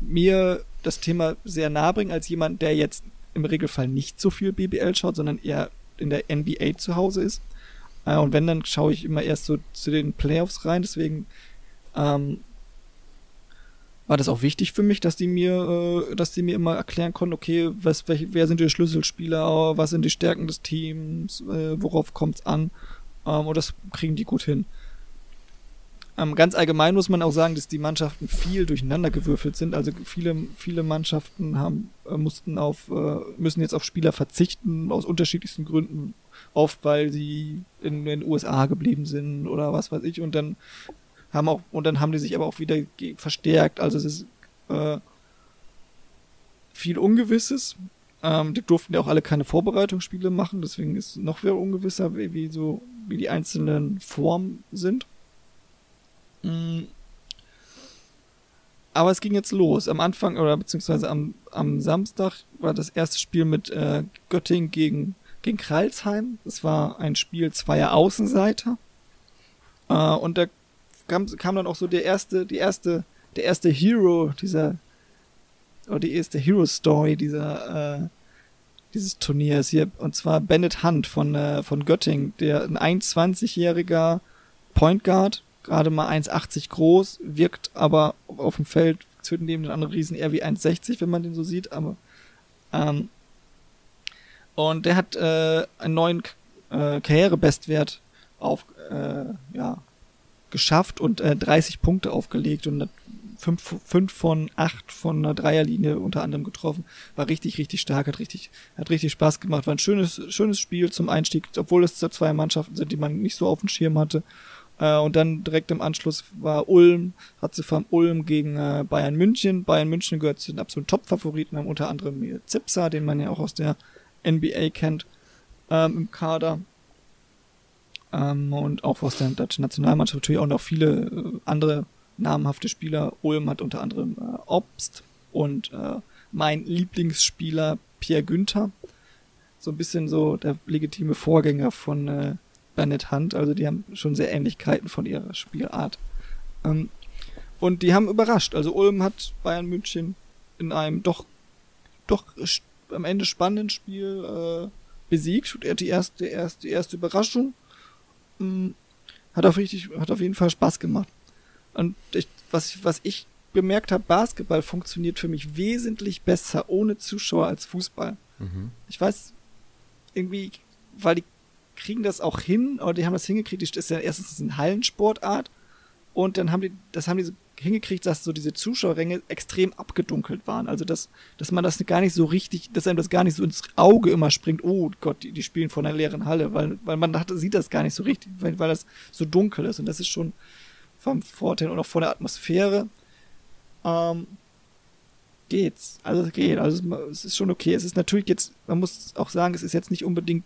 mir das Thema sehr nahe bringen, als jemand, der jetzt im Regelfall nicht so viel BBL schaut, sondern eher in der NBA zu Hause ist. Äh, und wenn, dann schaue ich immer erst so zu den Playoffs rein, deswegen ähm, war das auch wichtig für mich, dass die mir, äh, dass die mir immer erklären konnten, okay, was, welche, wer sind die Schlüsselspieler, was sind die Stärken des Teams, äh, worauf kommt es an, ähm, und das kriegen die gut hin. Ähm, ganz allgemein muss man auch sagen, dass die Mannschaften viel durcheinander gewürfelt sind. Also viele, viele Mannschaften haben, äh, mussten auf, äh, müssen jetzt auf Spieler verzichten, aus unterschiedlichsten Gründen. Oft, weil sie in den USA geblieben sind oder was weiß ich. Und dann haben auch, und dann haben die sich aber auch wieder verstärkt. Also es ist äh, viel Ungewisses. Ähm, die durften ja auch alle keine Vorbereitungsspiele machen, deswegen ist noch mehr ungewisser, wie, wie so, wie die einzelnen Formen sind. Mhm. Aber es ging jetzt los. Am Anfang, oder beziehungsweise am, am Samstag war das erste Spiel mit äh, Göttingen gegen, gegen Kralsheim. Das war ein Spiel zweier Außenseiter. Äh, und da kam, kam dann auch so der erste, die erste, der erste Hero dieser, oder die erste Hero-Story dieser, äh, dieses Turniers hier, und zwar Bennett Hunt von, äh, von Göttingen, der ein 21-jähriger Point Guard, gerade mal 1,80 groß, wirkt aber auf dem Feld zwischen dem den anderen Riesen eher wie 1,60, wenn man den so sieht, aber ähm, und der hat äh, einen neuen äh, Karrierebestwert auf, äh, ja, geschafft und äh, 30 Punkte aufgelegt und 5, 5 von 8 von einer Dreierlinie unter anderem getroffen. War richtig, richtig stark, hat richtig, hat richtig Spaß gemacht. War ein schönes, schönes Spiel zum Einstieg, obwohl es zwei Mannschaften sind, die man nicht so auf dem Schirm hatte. Äh, und dann direkt im Anschluss war Ulm, hat sie vom Ulm gegen äh, Bayern München. Bayern München gehört zu den absoluten Top-Favoriten, haben unter anderem Zipsa, den man ja auch aus der NBA kennt, ähm, im Kader. Ähm, und auch aus der deutschen Nationalmannschaft natürlich auch noch viele äh, andere namhafte Spieler. Ulm hat unter anderem äh, Obst und äh, mein Lieblingsspieler Pierre Günther. So ein bisschen so der legitime Vorgänger von äh, Bennett Hunt. Also die haben schon sehr Ähnlichkeiten von ihrer Spielart. Ähm, und die haben überrascht. Also Ulm hat Bayern München in einem doch, doch am Ende spannenden Spiel äh, besiegt. Die erste, die erste, die erste Überraschung mh, mm, hat auf richtig, hat auf jeden Fall Spaß gemacht. Und ich, was, was ich bemerkt habe, Basketball funktioniert für mich wesentlich besser ohne Zuschauer als Fußball. Mhm. Ich weiß, irgendwie, weil die kriegen das auch hin, oder die haben das hingekriegt, das ist ja erstens eine Hallensportart und dann haben die, das haben die so hingekriegt, dass so diese Zuschauerränge extrem abgedunkelt waren. Also dass, dass man das gar nicht so richtig, dass einem das gar nicht so ins Auge immer springt, oh Gott, die, die spielen vor einer leeren Halle, weil, weil man hat, sieht das gar nicht so richtig, weil, weil das so dunkel ist. Und das ist schon, vom Vorteil und auch von der Atmosphäre. Ähm, geht's. Also es geht. Also es ist schon okay. Es ist natürlich jetzt, man muss auch sagen, es ist jetzt nicht unbedingt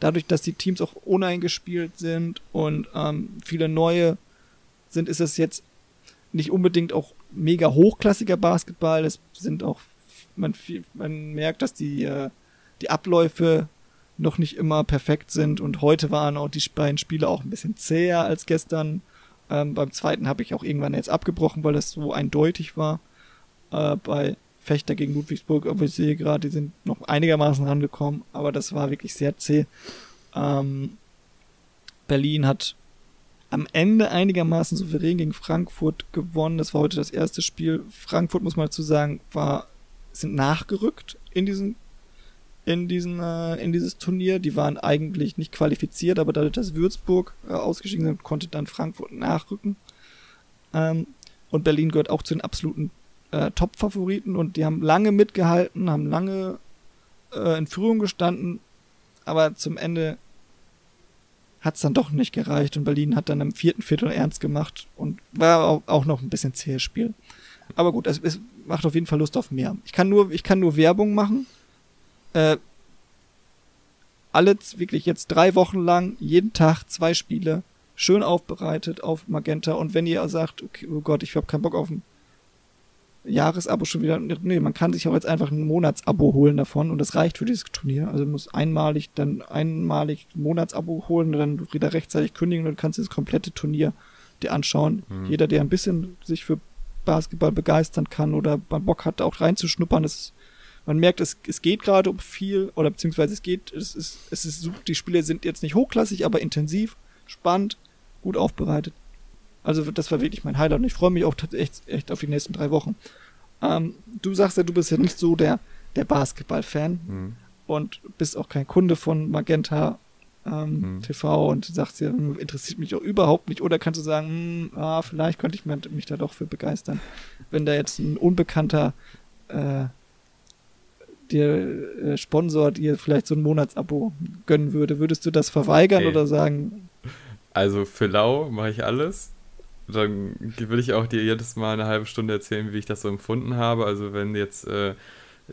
dadurch, dass die Teams auch uneingespielt sind und ähm, viele neue sind, ist es jetzt nicht unbedingt auch mega hochklassiger Basketball. Es sind auch, man, man merkt, dass die, äh, die Abläufe noch nicht immer perfekt sind und heute waren auch die beiden Spiele auch ein bisschen zäher als gestern. Ähm, beim zweiten habe ich auch irgendwann jetzt abgebrochen, weil das so eindeutig war. Äh, bei Fechter gegen Ludwigsburg, aber ich sehe gerade, die sind noch einigermaßen rangekommen, aber das war wirklich sehr zäh. Ähm, Berlin hat am Ende einigermaßen souverän gegen Frankfurt gewonnen. Das war heute das erste Spiel. Frankfurt, muss man dazu sagen, war, sind nachgerückt in diesen, in diesen, äh, in dieses Turnier. Die waren eigentlich nicht qualifiziert, aber dadurch, dass Würzburg äh, ausgeschieden sind, konnte dann Frankfurt nachrücken. Ähm, und Berlin gehört auch zu den absoluten äh, Top-Favoriten und die haben lange mitgehalten, haben lange äh, in Führung gestanden, aber zum Ende hat es dann doch nicht gereicht und Berlin hat dann im vierten Viertel ernst gemacht und war auch noch ein bisschen zähes Spiel. Aber gut, es, es, macht auf jeden Fall Lust auf mehr. Ich kann nur, ich kann nur Werbung machen. Äh, alle wirklich jetzt drei Wochen lang, jeden Tag zwei Spiele, schön aufbereitet auf Magenta. Und wenn ihr sagt, okay, oh Gott, ich habe keinen Bock auf ein Jahresabo schon wieder. Nee, man kann sich auch jetzt einfach ein Monatsabo holen davon und das reicht für dieses Turnier. Also muss einmalig dann einmalig ein Monatsabo holen und dann wieder rechtzeitig kündigen und dann kannst du das komplette Turnier dir anschauen. Mhm. Jeder, der ein bisschen sich für Basketball begeistern kann oder man Bock hat, auch reinzuschnuppern, das man merkt, es, es geht gerade um viel, oder beziehungsweise es geht, es ist, es ist, die Spiele sind jetzt nicht hochklassig, aber intensiv, spannend, gut aufbereitet. Also das war wirklich mein Highlight und ich freue mich auch echt, echt auf die nächsten drei Wochen. Ähm, du sagst ja, du bist ja nicht so der, der Basketball-Fan mhm. und bist auch kein Kunde von Magenta ähm, mhm. TV und sagst ja, hm, interessiert mich auch überhaupt nicht. Oder kannst du sagen, mh, hm, ah, vielleicht könnte ich mich da doch für begeistern, wenn da jetzt ein Unbekannter äh, dir äh, Sponsor dir vielleicht so ein Monatsabo gönnen würde, würdest du das verweigern okay. oder sagen? Also für Lau mache ich alles dann will ich auch dir jedes Mal eine halbe Stunde erzählen, wie ich das so empfunden habe. Also wenn jetzt äh,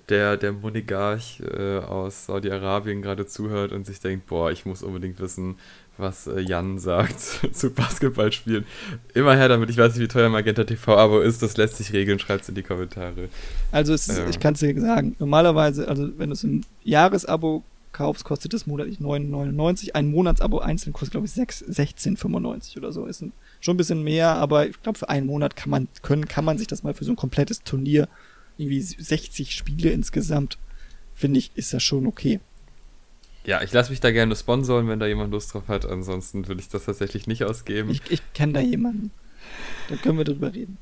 der, der Monegarch äh, aus Saudi-Arabien gerade zuhört und sich denkt, boah, ich muss unbedingt wissen, was äh, Jan sagt zu Basketballspielen. Immer her damit, ich weiß nicht, wie teuer Magenta TV-Abo ist, das lässt sich regeln, schreibt es in die Kommentare. Also ist, ähm. ich kann es dir sagen, normalerweise, also wenn du es ein Jahresabo kaufst, kostet es monatlich 9,99. Ein Monatsabo einzeln kostet, glaube ich, 16,95 oder so. Ist ein schon ein bisschen mehr, aber ich glaube, für einen Monat kann man, können, kann man sich das mal für so ein komplettes Turnier, irgendwie 60 Spiele insgesamt, finde ich, ist das schon okay. Ja, ich lasse mich da gerne sponsoren, wenn da jemand Lust drauf hat. Ansonsten würde ich das tatsächlich nicht ausgeben. Ich, ich kenne da jemanden. Da können wir drüber reden.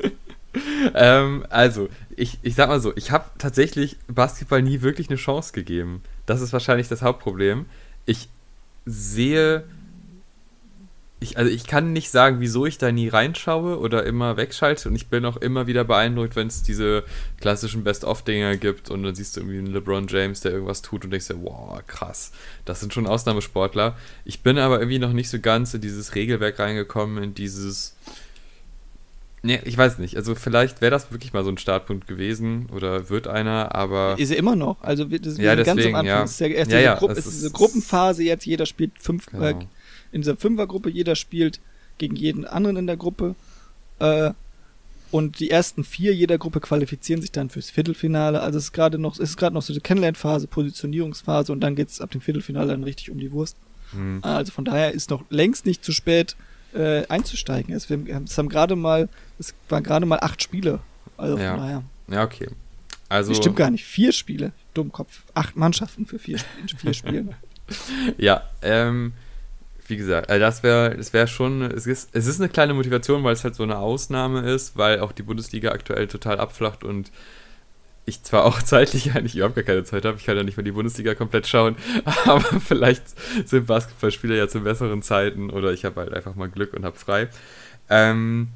ähm, also, ich, ich sag mal so, ich habe tatsächlich Basketball nie wirklich eine Chance gegeben. Das ist wahrscheinlich das Hauptproblem. Ich sehe ich, also ich kann nicht sagen, wieso ich da nie reinschaue oder immer wegschalte und ich bin auch immer wieder beeindruckt, wenn es diese klassischen Best-of-Dinger gibt und dann siehst du irgendwie einen LeBron James, der irgendwas tut und denkst dir, wow, krass, das sind schon Ausnahmesportler. Ich bin aber irgendwie noch nicht so ganz in dieses Regelwerk reingekommen, in dieses. Nee, ich weiß nicht. Also vielleicht wäre das wirklich mal so ein Startpunkt gewesen oder wird einer, aber. Ist er immer noch. Also das ist ja, deswegen, ganz am Anfang. Ja. Es ist ja erst ja, diese, ja, Gru ist diese Gruppenphase jetzt, jeder spielt fünf, genau. äh, in dieser Fünfergruppe, jeder spielt gegen jeden anderen in der Gruppe. Äh, und die ersten vier jeder Gruppe qualifizieren sich dann fürs Viertelfinale. Also es ist gerade noch, es ist gerade noch so eine Kennenlernphase, Positionierungsphase und dann geht es ab dem Viertelfinale dann richtig um die Wurst. Mhm. Also von daher ist noch längst nicht zu spät äh, einzusteigen. Es, wir, es haben gerade mal, es waren gerade mal acht Spiele. Also ja. daher. Ja, okay. Also. Das stimmt gar nicht. Vier Spiele. Dummkopf. Acht Mannschaften für vier, vier Spiele. ja, ähm, wie gesagt, also das wäre das wär schon, es ist, es ist eine kleine Motivation, weil es halt so eine Ausnahme ist, weil auch die Bundesliga aktuell total abflacht und ich zwar auch zeitlich eigentlich überhaupt gar keine Zeit habe, ich kann ja nicht mehr die Bundesliga komplett schauen, aber vielleicht sind Basketballspieler ja zu besseren Zeiten oder ich habe halt einfach mal Glück und habe frei. Ähm,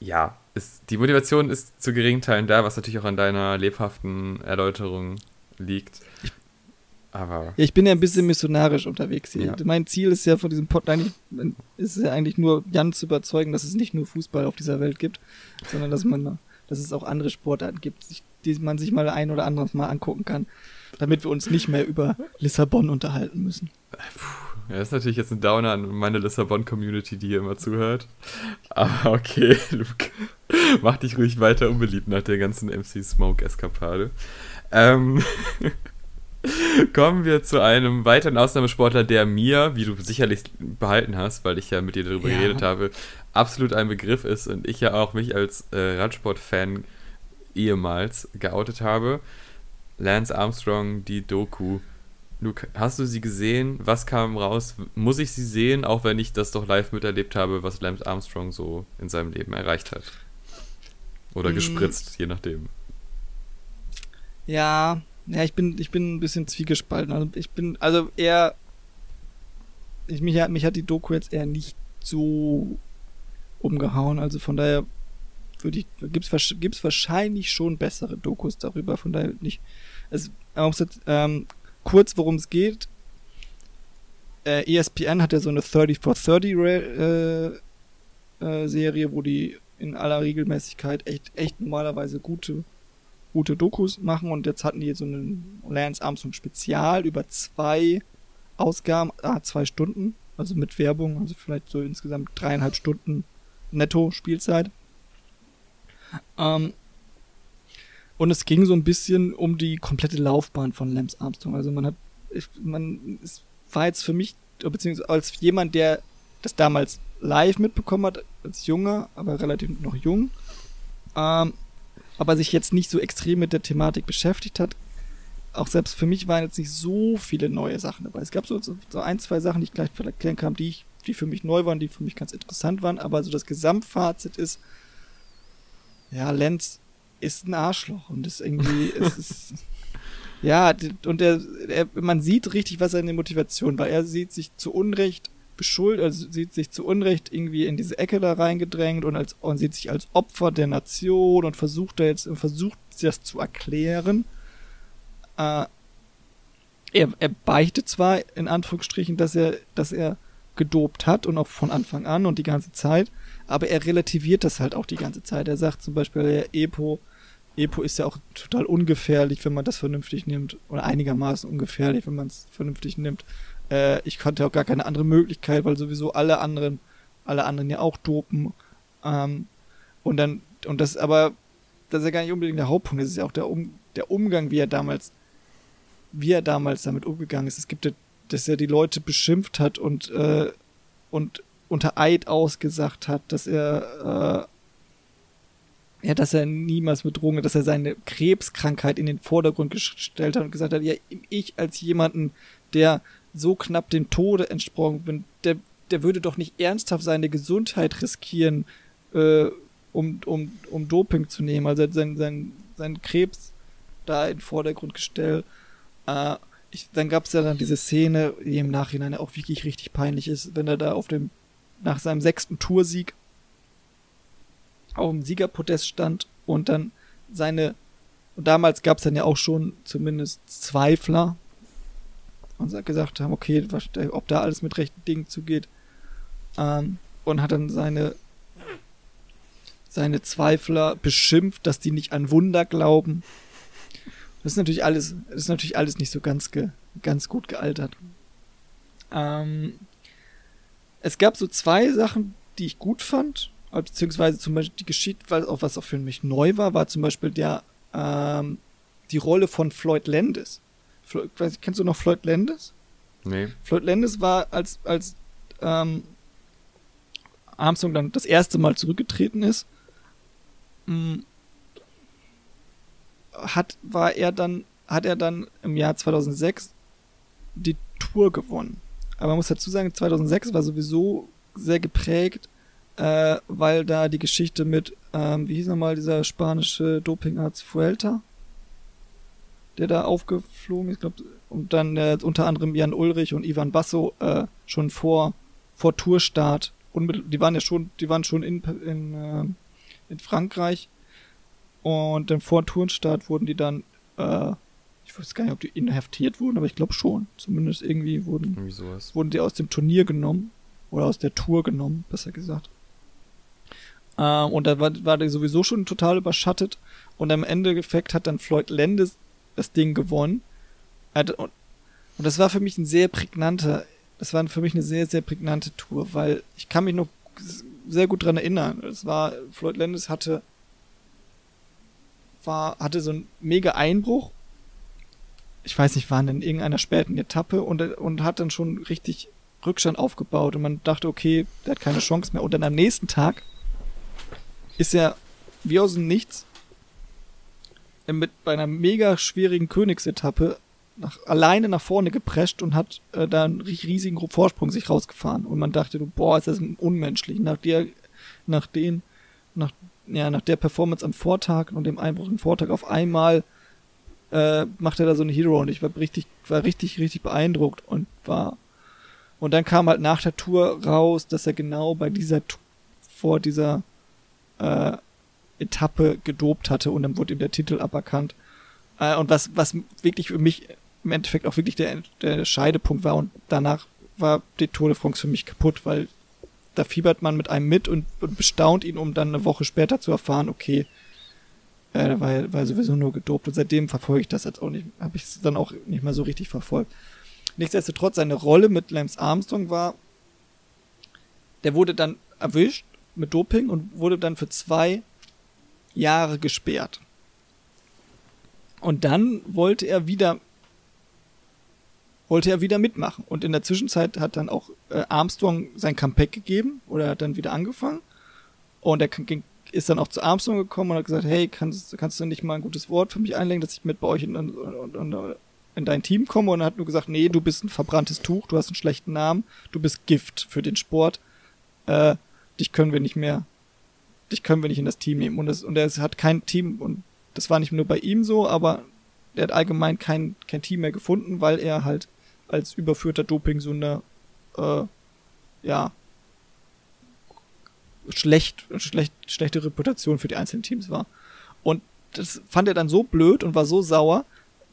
ja, ist, die Motivation ist zu geringen Teilen da, was natürlich auch an deiner lebhaften Erläuterung liegt. Ich Aber. Ja, ich bin ja ein bisschen missionarisch unterwegs hier. Ja. Mein Ziel ist ja von diesem Pod eigentlich, ist ja eigentlich nur Jan zu überzeugen, dass es nicht nur Fußball auf dieser Welt gibt, sondern dass man, dass es auch andere Sportarten gibt, sich- die man sich mal ein oder anderes mal angucken kann, damit wir uns nicht mehr über Lissabon unterhalten müssen. Ja, das ist natürlich jetzt ein Downer an meine Lissabon-Community, die hier immer zuhört. Aber okay, Luke. Mach dich ruhig weiter unbeliebt nach der ganzen MC Smoke-Eskapade. Ähm, kommen wir zu einem weiteren Ausnahmesportler, der mir, wie du sicherlich behalten hast, weil ich ja mit dir darüber Ja. geredet habe, absolut ein Begriff ist und ich ja auch mich als äh, Radsport-Fan ehemals geoutet habe. Lance Armstrong, die Doku. Luke, hast du sie gesehen? Was kam raus? Muss ich sie sehen, auch wenn ich das doch live miterlebt habe, was Lance Armstrong so in seinem Leben erreicht hat? Oder Mm. gespritzt, je nachdem. Ja, ja, ich bin, ich bin ein bisschen zwiegespalten. Also ich bin, also eher, ich, mich, hat- mich hat die Doku jetzt eher nicht so umgehauen. Also von daher würde ich, gibt's, gibt's wahrscheinlich schon bessere Dokus darüber. Von daher nicht. Muss jetzt, ähm, kurz, worum es geht. Äh, ESPN hat ja so eine 30 for 30 Re äh, äh, Serie, wo die in aller Regelmäßigkeit echt, echt normalerweise gute gute Dokus machen und jetzt hatten die so einen Lance Armstrong Spezial über zwei Ausgaben, ah, zwei Stunden, also mit Werbung, also vielleicht so insgesamt dreieinhalb Stunden netto Spielzeit. Ähm, und es ging so ein bisschen um die komplette Laufbahn von Lance Armstrong. Also man hat, man, es war jetzt für mich, beziehungsweise als jemand, der das damals live mitbekommen hat, als junger, aber relativ noch jung, ähm, aber sich jetzt nicht so extrem mit der Thematik beschäftigt hat. Auch selbst für mich waren jetzt nicht so viele neue Sachen dabei. Es gab so, so, so ein, zwei Sachen, die ich gleich erklären kann, die, ich, die für mich neu waren, die für mich ganz interessant waren. Aber so das Gesamtfazit ist, ja, Lenz ist ein Arschloch und ist irgendwie, es ist, ja, und er, er, man sieht richtig, was seine Motivation war. Er sieht sich zu Unrecht beschuldigt, also sieht sich zu Unrecht irgendwie in diese Ecke da reingedrängt und als und sieht sich als Opfer der Nation und versucht da jetzt versucht das zu erklären. Äh, er, er beichtet zwar in Anführungsstrichen, dass er, dass er gedopt hat und auch von Anfang an und die ganze Zeit, aber er relativiert das halt auch die ganze Zeit. Er sagt zum Beispiel, der Epo, Epo ist ja auch total ungefährlich, wenn man das vernünftig nimmt, oder einigermaßen ungefährlich, wenn man es vernünftig nimmt. Äh, ich kannte auch gar keine andere Möglichkeit, weil sowieso alle anderen, alle anderen ja auch dopen. Ähm, und dann, und das aber, das ist ja gar nicht unbedingt der Hauptpunkt, das ist ja auch der, um, der Umgang, wie er damals, wie er damals damit umgegangen ist. Es gibt ja, dass er die Leute beschimpft hat und, äh, und unter Eid ausgesagt hat, dass er, äh, ja, dass er niemals mit Drogen, dass er seine Krebskrankheit in den Vordergrund gestellt hat und gesagt hat, ja, ich als jemanden, der so knapp dem Tode entsprungen bin, der, der würde doch nicht ernsthaft seine Gesundheit riskieren, äh, um, um, um Doping zu nehmen. Also sein, sein, seinen Krebs da in den Vordergrund gestellt. Äh, ich, dann gab es ja dann diese Szene, die im Nachhinein auch wirklich richtig peinlich ist, wenn er da auf dem, nach seinem sechsten Toursieg auf dem Siegerpodest stand und dann seine, und damals gab es dann ja auch schon zumindest Zweifler, und gesagt haben, okay, was, ob da alles mit rechten Dingen zugeht. Ähm, und hat dann seine, seine Zweifler beschimpft, dass die nicht an Wunder glauben. Das ist natürlich alles, das ist natürlich alles nicht so ganz, ge, ganz gut gealtert. Ähm, es gab so zwei Sachen, die ich gut fand, beziehungsweise zum Beispiel die Geschichte, weil auch was auch für mich neu war, war zum Beispiel der, ähm, die Rolle von Floyd Landis. Floyd, kennst du noch Floyd Landis? Nee. Floyd Landis war als, als ähm, Armstrong dann das erste Mal zurückgetreten ist, mh, hat, war er dann, hat er dann im Jahr 2006 die Tour gewonnen. Aber man muss dazu sagen, 2006 war sowieso sehr geprägt, äh, weil da die Geschichte mit, ähm, wie hieß nochmal dieser spanische Dopingarzt Fuelta, der da aufgeflogen ist, glaub, und dann äh, unter anderem Jan Ulrich und Ivan Basso äh, schon vor vor Tourstart die waren ja schon die waren schon in in, äh, in Frankreich. Und dann vor Tourstart wurden die dann äh, ich weiß gar nicht, ob die inhaftiert wurden, aber ich glaube schon. Zumindest irgendwie wurden, Irgendwie sowas. wurden die aus dem Turnier genommen. Oder aus der Tour genommen, besser gesagt. Ähm, und da war, war der sowieso schon total überschattet. Und am Endeffekt hat dann Floyd Landis das Ding gewonnen. Und, und das war für mich ein sehr prägnanter, das war für mich eine sehr, sehr prägnante Tour, weil ich kann mich noch sehr gut dran erinnern. Es war, Floyd Landis hatte, war, hatte so einen mega Einbruch. Ich weiß nicht, waren in irgendeiner späten Etappe und, und hat dann schon richtig Rückstand aufgebaut und man dachte, okay, der hat keine Chance mehr. Und dann am nächsten Tag ist er wie aus dem Nichts mit bei einer mega schwierigen Königsetappe nach, alleine nach vorne geprescht und hat äh, da einen ri- riesigen Vorsprung sich rausgefahren. Und man dachte, boah, ist das unmenschlich. Nach der, nach den, nach, ja, nach der Performance am Vortag und dem Einbruch am Vortag auf einmal äh, macht er da so eine Hero und ich war richtig, war richtig, richtig beeindruckt und war und dann kam halt nach der Tour raus, dass er genau bei dieser vor dieser äh, Etappe gedopt hatte und dann wurde ihm der Titel aberkannt. Äh, und was, was wirklich für mich im Endeffekt auch wirklich der, der Scheidepunkt war und danach war die Tour de France für mich kaputt, weil da fiebert man mit einem mit und, und bestaunt ihn, um dann eine Woche später zu erfahren, okay, äh, da war er war sowieso nur gedopt und seitdem verfolge ich das jetzt auch nicht, habe ich es dann auch nicht mehr so richtig verfolgt. Nichtsdestotrotz, seine Rolle mit Lance Armstrong war, der wurde dann erwischt mit Doping und wurde dann für zwei Jahre gesperrt. Und dann wollte er wieder wollte er wieder mitmachen. Und in der Zwischenzeit hat dann auch äh, Armstrong sein Comeback gegeben oder hat dann wieder angefangen. Und er ging, ist dann auch zu Armstrong gekommen und hat gesagt, hey, kannst, kannst du nicht mal ein gutes Wort für mich einlegen, dass ich mit bei euch in, in, in, in dein Team komme? Und er hat nur gesagt, nee, du bist ein verbranntes Tuch, du hast einen schlechten Namen, du bist Gift für den Sport. Äh, dich können wir nicht mehr, dich können wir nicht in das Team nehmen. Und, das, und er hat kein Team, und das war nicht nur bei ihm so, aber er hat allgemein kein, kein Team mehr gefunden, weil er halt als überführter Dopingsünder, äh, ja, schlecht, schlecht, schlechte Reputation für die einzelnen Teams war. Und das fand er dann so blöd und war so sauer,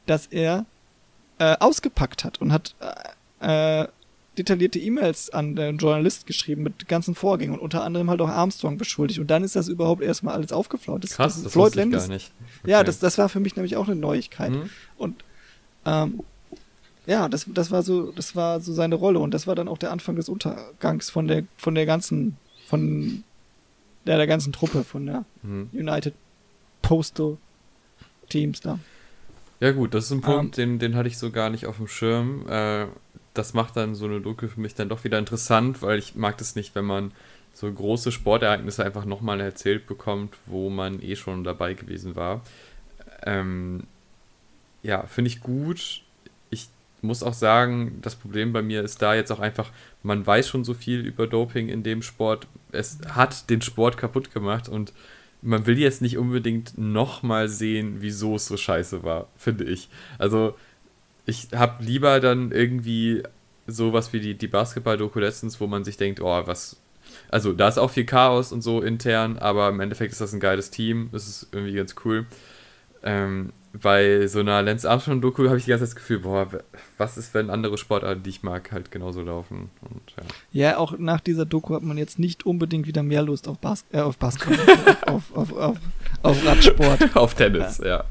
dass er äh, ausgepackt hat und hat äh, detaillierte E-Mails an den Journalist geschrieben mit ganzen Vorgängen und unter anderem halt auch Armstrong beschuldigt. Und dann ist das überhaupt erstmal alles aufgeflaut. Das, Krass, das das Floyd Landis, gar nicht. ja, Okay. das, das war für mich nämlich auch eine Neuigkeit. Mhm. Und ähm, ja, das, das war so, das war so seine Rolle und das war dann auch der Anfang des Untergangs von der, von der ganzen, von der, der ganzen Truppe, von der Mhm. United Postal Teams da. Ja gut, das ist ein Punkt, Ähm. den, den hatte ich so gar nicht auf dem Schirm. Äh, das macht dann so eine Doku für mich dann doch wieder interessant, weil ich mag das nicht, wenn man so große Sportereignisse einfach nochmal erzählt bekommt, wo man eh schon dabei gewesen war. Ähm, ja, finde ich gut. Muss auch sagen, das Problem bei mir ist da jetzt auch einfach, man weiß schon so viel über Doping in dem Sport. Es hat den Sport kaputt gemacht und man will jetzt nicht unbedingt nochmal sehen, wieso es so scheiße war, finde ich. Also, ich habe lieber dann irgendwie sowas wie die, die Basketball-Doku letztens, wo man sich denkt, oh, was. Also, da ist auch viel Chaos und so intern, aber im Endeffekt ist das ein geiles Team. Das ist irgendwie ganz cool. Ähm, bei so einer Lance Armstrong-Doku habe ich die ganze Zeit das Gefühl, boah, was ist, wenn andere Sportarten, die ich mag, halt genauso laufen? Und, ja. Ja, auch nach dieser Doku hat man jetzt nicht unbedingt wieder mehr Lust auf, Bas äh, auf Basketball, auf, auf, auf, auf Radsport. Auf Tennis, ja.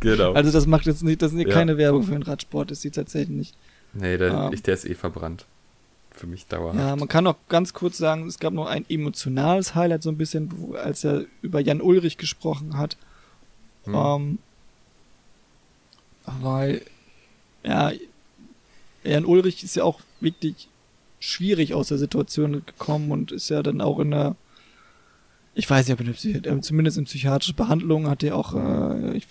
Genau. Also das macht jetzt nicht, das ist Ja. keine Werbung für den Radsport, ist sie tatsächlich nicht. nee, der, ähm, ich, der ist eh verbrannt. Für mich dauerhaft. Ja, man kann auch ganz kurz sagen, es gab noch ein emotionales Highlight so ein bisschen, als er über Jan Ulrich gesprochen hat. Hm. Ähm, weil, ja, Jan Ulrich ist ja auch wirklich schwierig aus der Situation gekommen und ist ja dann auch in der, ich weiß Psychi äh, zumindest in psychiatrischer Behandlung hat er auch äh, ich,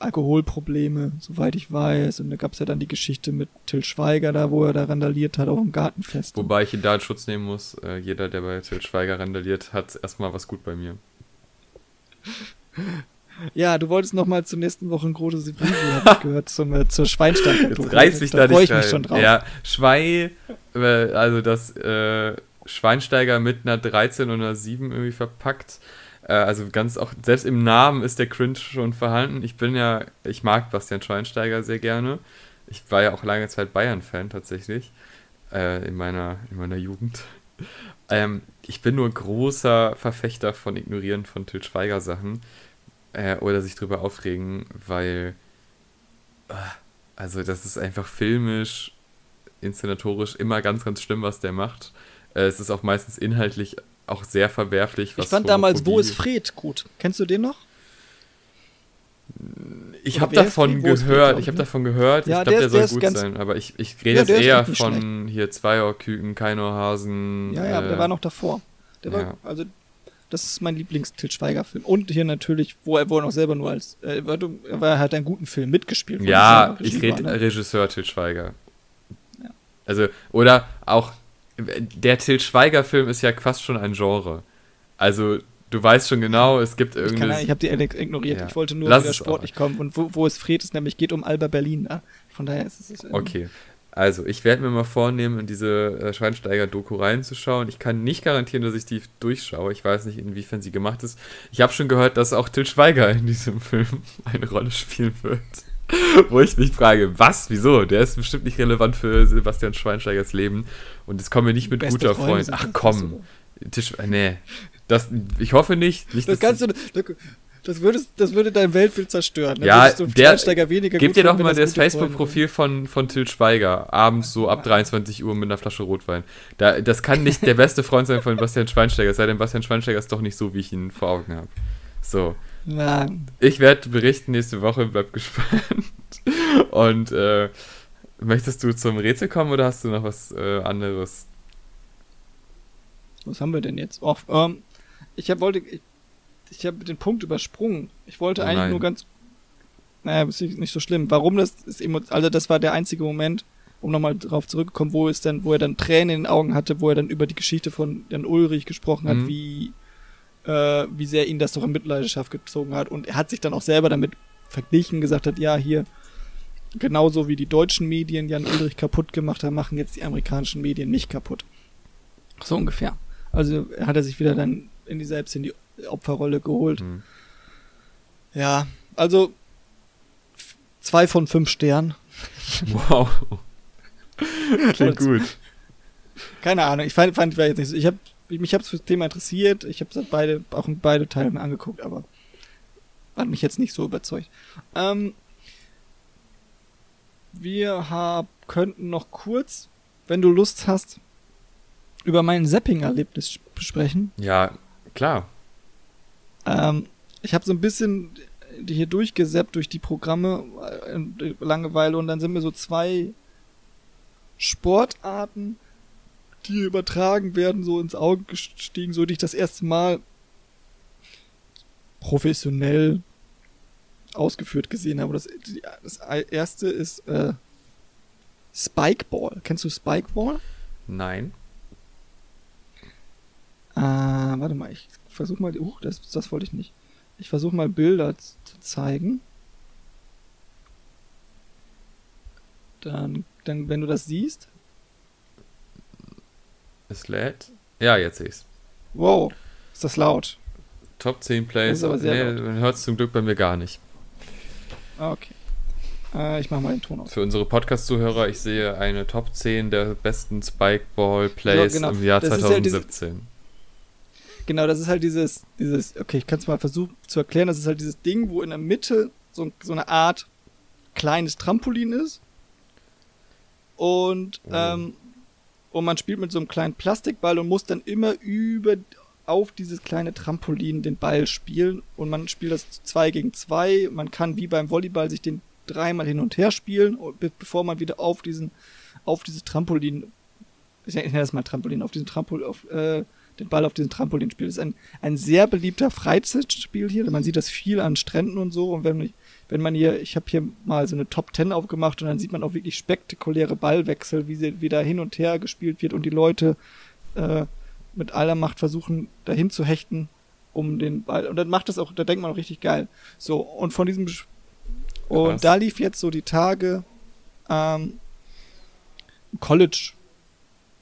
Alkoholprobleme, soweit ich weiß. Und da gab es ja dann die Geschichte mit Till Schweiger da, wo er da randaliert hat auf dem Gartenfest. Wobei ich ihn da in Schutz nehmen muss. Äh, jeder, der bei Til Schweiger randaliert, hat erstmal was gut bei mir. Ja, du wolltest noch mal zur nächsten Woche ein großes Review, hab ich gehört, zum, äh, zur Schweinstein. Jetzt reiß mich da, freu nicht ich mich schon drauf. Ja, Schwei, äh, also das äh, Schweinsteiger mit einer 13 und einer 7 irgendwie verpackt. Äh, also ganz auch, selbst im Namen ist der Cringe schon vorhanden. Ich bin ja, ich mag Bastian Schweinsteiger sehr gerne. Ich war ja auch lange Zeit Bayern-Fan tatsächlich. Äh, in, meiner, in meiner Jugend. Ähm, ich bin nur großer Verfechter von Ignorieren von Til Schweiger Sachen. Äh, oder sich drüber aufregen, weil. Äh, also, das ist einfach filmisch, inszenatorisch immer ganz, ganz schlimm, was der macht. Äh, es ist auch meistens inhaltlich auch sehr verwerflich. ich fand damals Wo ist Fred gut. Kennst du den noch? Ich habe davon gehört, ich habe davon gehört, ja, ich glaube, der, der, soll gut sein, aber ich, ich rede ja, jetzt eher von schlecht. hier Zweiohrküken, Keinohrhasen. Ja, ja, äh, aber der war noch davor. Der ja. war, also, das ist mein Lieblings-Til Schweiger-Film. Und hier natürlich, wo er, wo er noch selber nur als, äh, er war halt einen guten Film mitgespielt. Ja, ich rede ne? Regisseur Til Schweiger. Ja. Also, oder auch, der Til Schweiger-Film ist ja fast schon ein Genre. Also, du weißt schon genau, es gibt irgendwie. Ich, ich habe die ignoriert. Ja. Ich wollte nur Lass wieder sportlich kommen. Und wo, wo es Fred ist, nämlich geht um Alba Berlin. Ne? Von daher ist es. Ähm, okay. Also, ich werde mir mal vornehmen, in diese äh, Schweinsteiger-Doku reinzuschauen. Ich kann nicht garantieren, dass ich die durchschaue. Ich weiß nicht, inwiefern sie gemacht ist. Ich habe schon gehört, dass auch Til Schweiger in diesem Film eine Rolle spielen wird. Wo ich mich frage, was, wieso? Der ist bestimmt nicht relevant für Sebastian Schweinsteigers Leben. Und jetzt kommen wir nicht mit Beste guter Freund. Ach komm. Tisch, nee, das, ich hoffe nicht. nicht das kannst du. Das, würdest, das würde dein Weltbild zerstören. Dann ja, der, weniger gib dir doch mal das Facebook-Profil von, von Til Schweiger. Abends so ab 23 Uhr mit einer Flasche Rotwein. Da, das kann nicht der beste Freund sein von Bastian Schweinsteiger, sei denn Bastian Schweinsteiger ist doch nicht so, wie ich ihn vor Augen habe. So. Nein. Ich werde berichten nächste Woche, bleib gespannt. Und äh, möchtest du zum Rätsel kommen oder hast du noch was äh, anderes? Was haben wir denn jetzt? Oh, ähm, ich hab, wollte, ich, ich habe den Punkt übersprungen. Ich wollte oh eigentlich nur ganz, naja, ist nicht so schlimm. Warum das ist, also das war der einzige Moment, um nochmal drauf zurückzukommen, wo es dann, wo er dann Tränen in den Augen hatte, wo er dann über die Geschichte von Jan Ulrich gesprochen hat, mhm. wie, äh, wie sehr ihn das doch in Mitleidenschaft gezogen hat. Und er hat sich dann auch selber damit verglichen, gesagt hat, ja, hier, genauso wie die deutschen Medien Jan Ulrich kaputt gemacht haben, machen jetzt die amerikanischen Medien mich kaputt. So ungefähr. Also hat er sich wieder dann in die selbst in die Opferrolle geholt. Mhm. Ja, also zwei von fünf Sternen. Wow. Klingt gut. Keine Ahnung, ich fand, fand war jetzt nicht so. Ich habe mich hab's fürs Thema interessiert. Ich habe beide auch beide Teile mir angeguckt, aber hat mich jetzt nicht so überzeugt. Ähm, wir hab, könnten noch kurz, wenn du Lust hast, über mein Zapping-Erlebnis besprechen. Ja, klar. Ähm, ich habe so ein bisschen hier durchgesappt durch die Programme, äh, Langeweile, und dann sind mir so zwei Sportarten, die übertragen werden, so ins Auge gestiegen, so die ich das erste Mal professionell ausgeführt gesehen habe. Das, das erste ist äh, Spikeball. Kennst du Spikeball? Nein. Äh, warte mal, ich versuche mal, uh, das, das wollte ich nicht. Ich versuche mal Bilder zu zeigen. Dann, dann, wenn du das siehst. Es lädt. Ja, jetzt sehe ich's. Wow, ist das laut. Top 10 Plays. Nee, laut. man hört es zum Glück bei mir gar nicht. Okay. Äh, ich mache mal den Ton aus. Für unsere Podcast-Zuhörer, ich sehe eine Top 10 der besten Spikeball-Plays ja, genau. im Jahr das 2017 genau, das ist halt dieses, dieses, okay, ich kann es mal versuchen zu erklären, das ist halt dieses Ding, wo in der Mitte so, so eine Art kleines Trampolin ist. Und, oh. ähm, und man spielt mit so einem kleinen Plastikball und muss dann immer über auf dieses kleine Trampolin den Ball spielen. Und man spielt das zwei gegen zwei. Man kann wie beim Volleyball sich den dreimal hin und her spielen, bevor man wieder auf diesen, auf dieses Trampolin, ich nenne das mal Trampolin, auf diesen Trampolin, auf, äh, den Ball auf diesen Trampolin spielt. Das ist ein, ein sehr beliebter Freizeitspiel hier. Man sieht das viel an Stränden und so. Und wenn, wenn man hier, ich habe hier mal so eine Top Ten aufgemacht und dann sieht man auch wirklich spektakuläre Ballwechsel, wie sie wieder hin und her gespielt wird und die Leute äh, mit aller Macht versuchen, dahin zu hechten, um den Ball. Und dann macht das auch, da denkt man auch richtig geil. So, und von diesem und Krass. da lief jetzt so die Tage ähm, College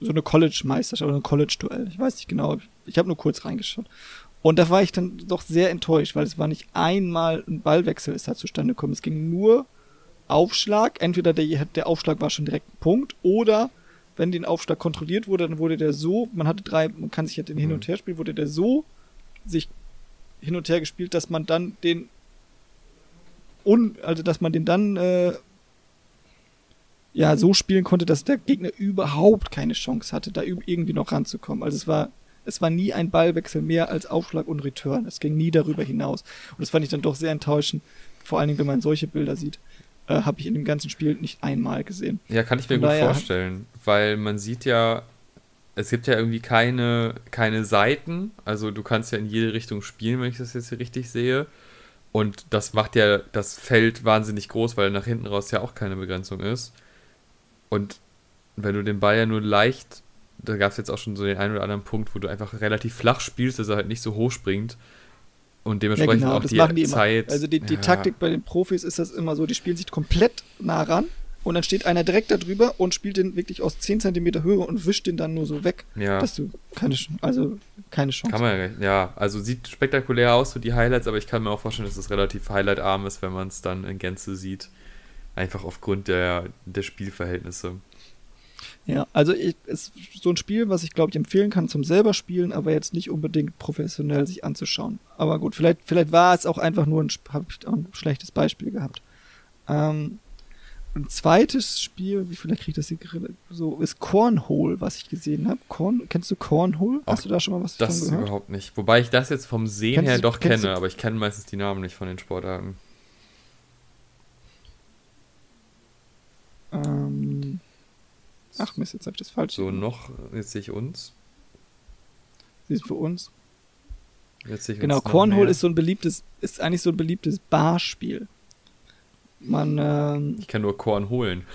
so eine College-Meisterschaft oder ein College-Duell. Ich weiß nicht genau. Ich habe nur kurz reingeschaut. Und da war ich dann doch sehr enttäuscht, weil es war nicht einmal ein Ballwechsel ist da zustande gekommen. Es ging nur Aufschlag. Entweder der, der Aufschlag war schon direkt ein Punkt oder wenn den Aufschlag kontrolliert wurde, dann wurde der so, man hatte drei, man kann sich ja den mhm. hin und her spielen, wurde der so sich hin und her gespielt, dass man dann den un, also dass man den dann äh, ja so spielen konnte, dass der Gegner überhaupt keine Chance hatte, da irgendwie noch ranzukommen. Also es war es war nie ein Ballwechsel mehr als Aufschlag und Return. Es ging nie darüber hinaus. Und das fand ich dann doch sehr enttäuschend, vor allen Dingen, wenn man solche Bilder sieht. Äh, Habe ich in dem ganzen Spiel nicht einmal gesehen. Ja, kann ich mir Von gut vorstellen, weil man sieht ja, es gibt ja irgendwie keine, keine Seiten. Also du kannst ja in jede Richtung spielen, wenn ich das jetzt hier richtig sehe. Und das macht ja das Feld wahnsinnig groß, weil nach hinten raus ja auch keine Begrenzung ist. Und wenn du den Ball ja nur leicht da gab es jetzt auch schon so den einen oder anderen Punkt, wo du einfach relativ flach spielst, dass er halt nicht so hoch springt. Und dementsprechend ja, genau, auch die, die Zeit. Also die, die ja. Taktik bei den Profis ist das immer so, die spielen sich komplett nah ran und dann steht einer direkt da drüber und spielt den wirklich aus 10 cm Höhe und wischt den dann nur so weg, ja. dass du keine, also keine Chance Kann man ja, also sieht spektakulär aus, so die Highlights, aber ich kann mir auch vorstellen, dass es relativ highlightarm ist, wenn man es dann in Gänze sieht. Einfach aufgrund der, der Spielverhältnisse. Ja, also ich, ist so ein Spiel, was ich glaube ich empfehlen kann zum selber spielen, aber jetzt nicht unbedingt professionell sich anzuschauen. Aber gut, vielleicht, vielleicht war es auch einfach nur ein, hab ich auch ein schlechtes Beispiel gehabt. Ähm, ein zweites Spiel, wie vielleicht kriege ich das hier so, ist Cornhole, was ich gesehen habe. Corn, kennst du Cornhole? Hast du da schon mal was das von gehört? Das überhaupt nicht. Wobei ich das jetzt vom Sehen kennst her du, doch kenne, aber ich kenne meistens die Namen nicht von den Sportarten. Ähm, Ach Mist, jetzt habe ich das falsch. So, noch, jetzt sehe ich uns. Siehst du für uns? Jetzt sehe ich genau, Cornhole ist so ein beliebtes, ist eigentlich so ein beliebtes Barspiel. Man, ähm, Ich kann nur Korn holen.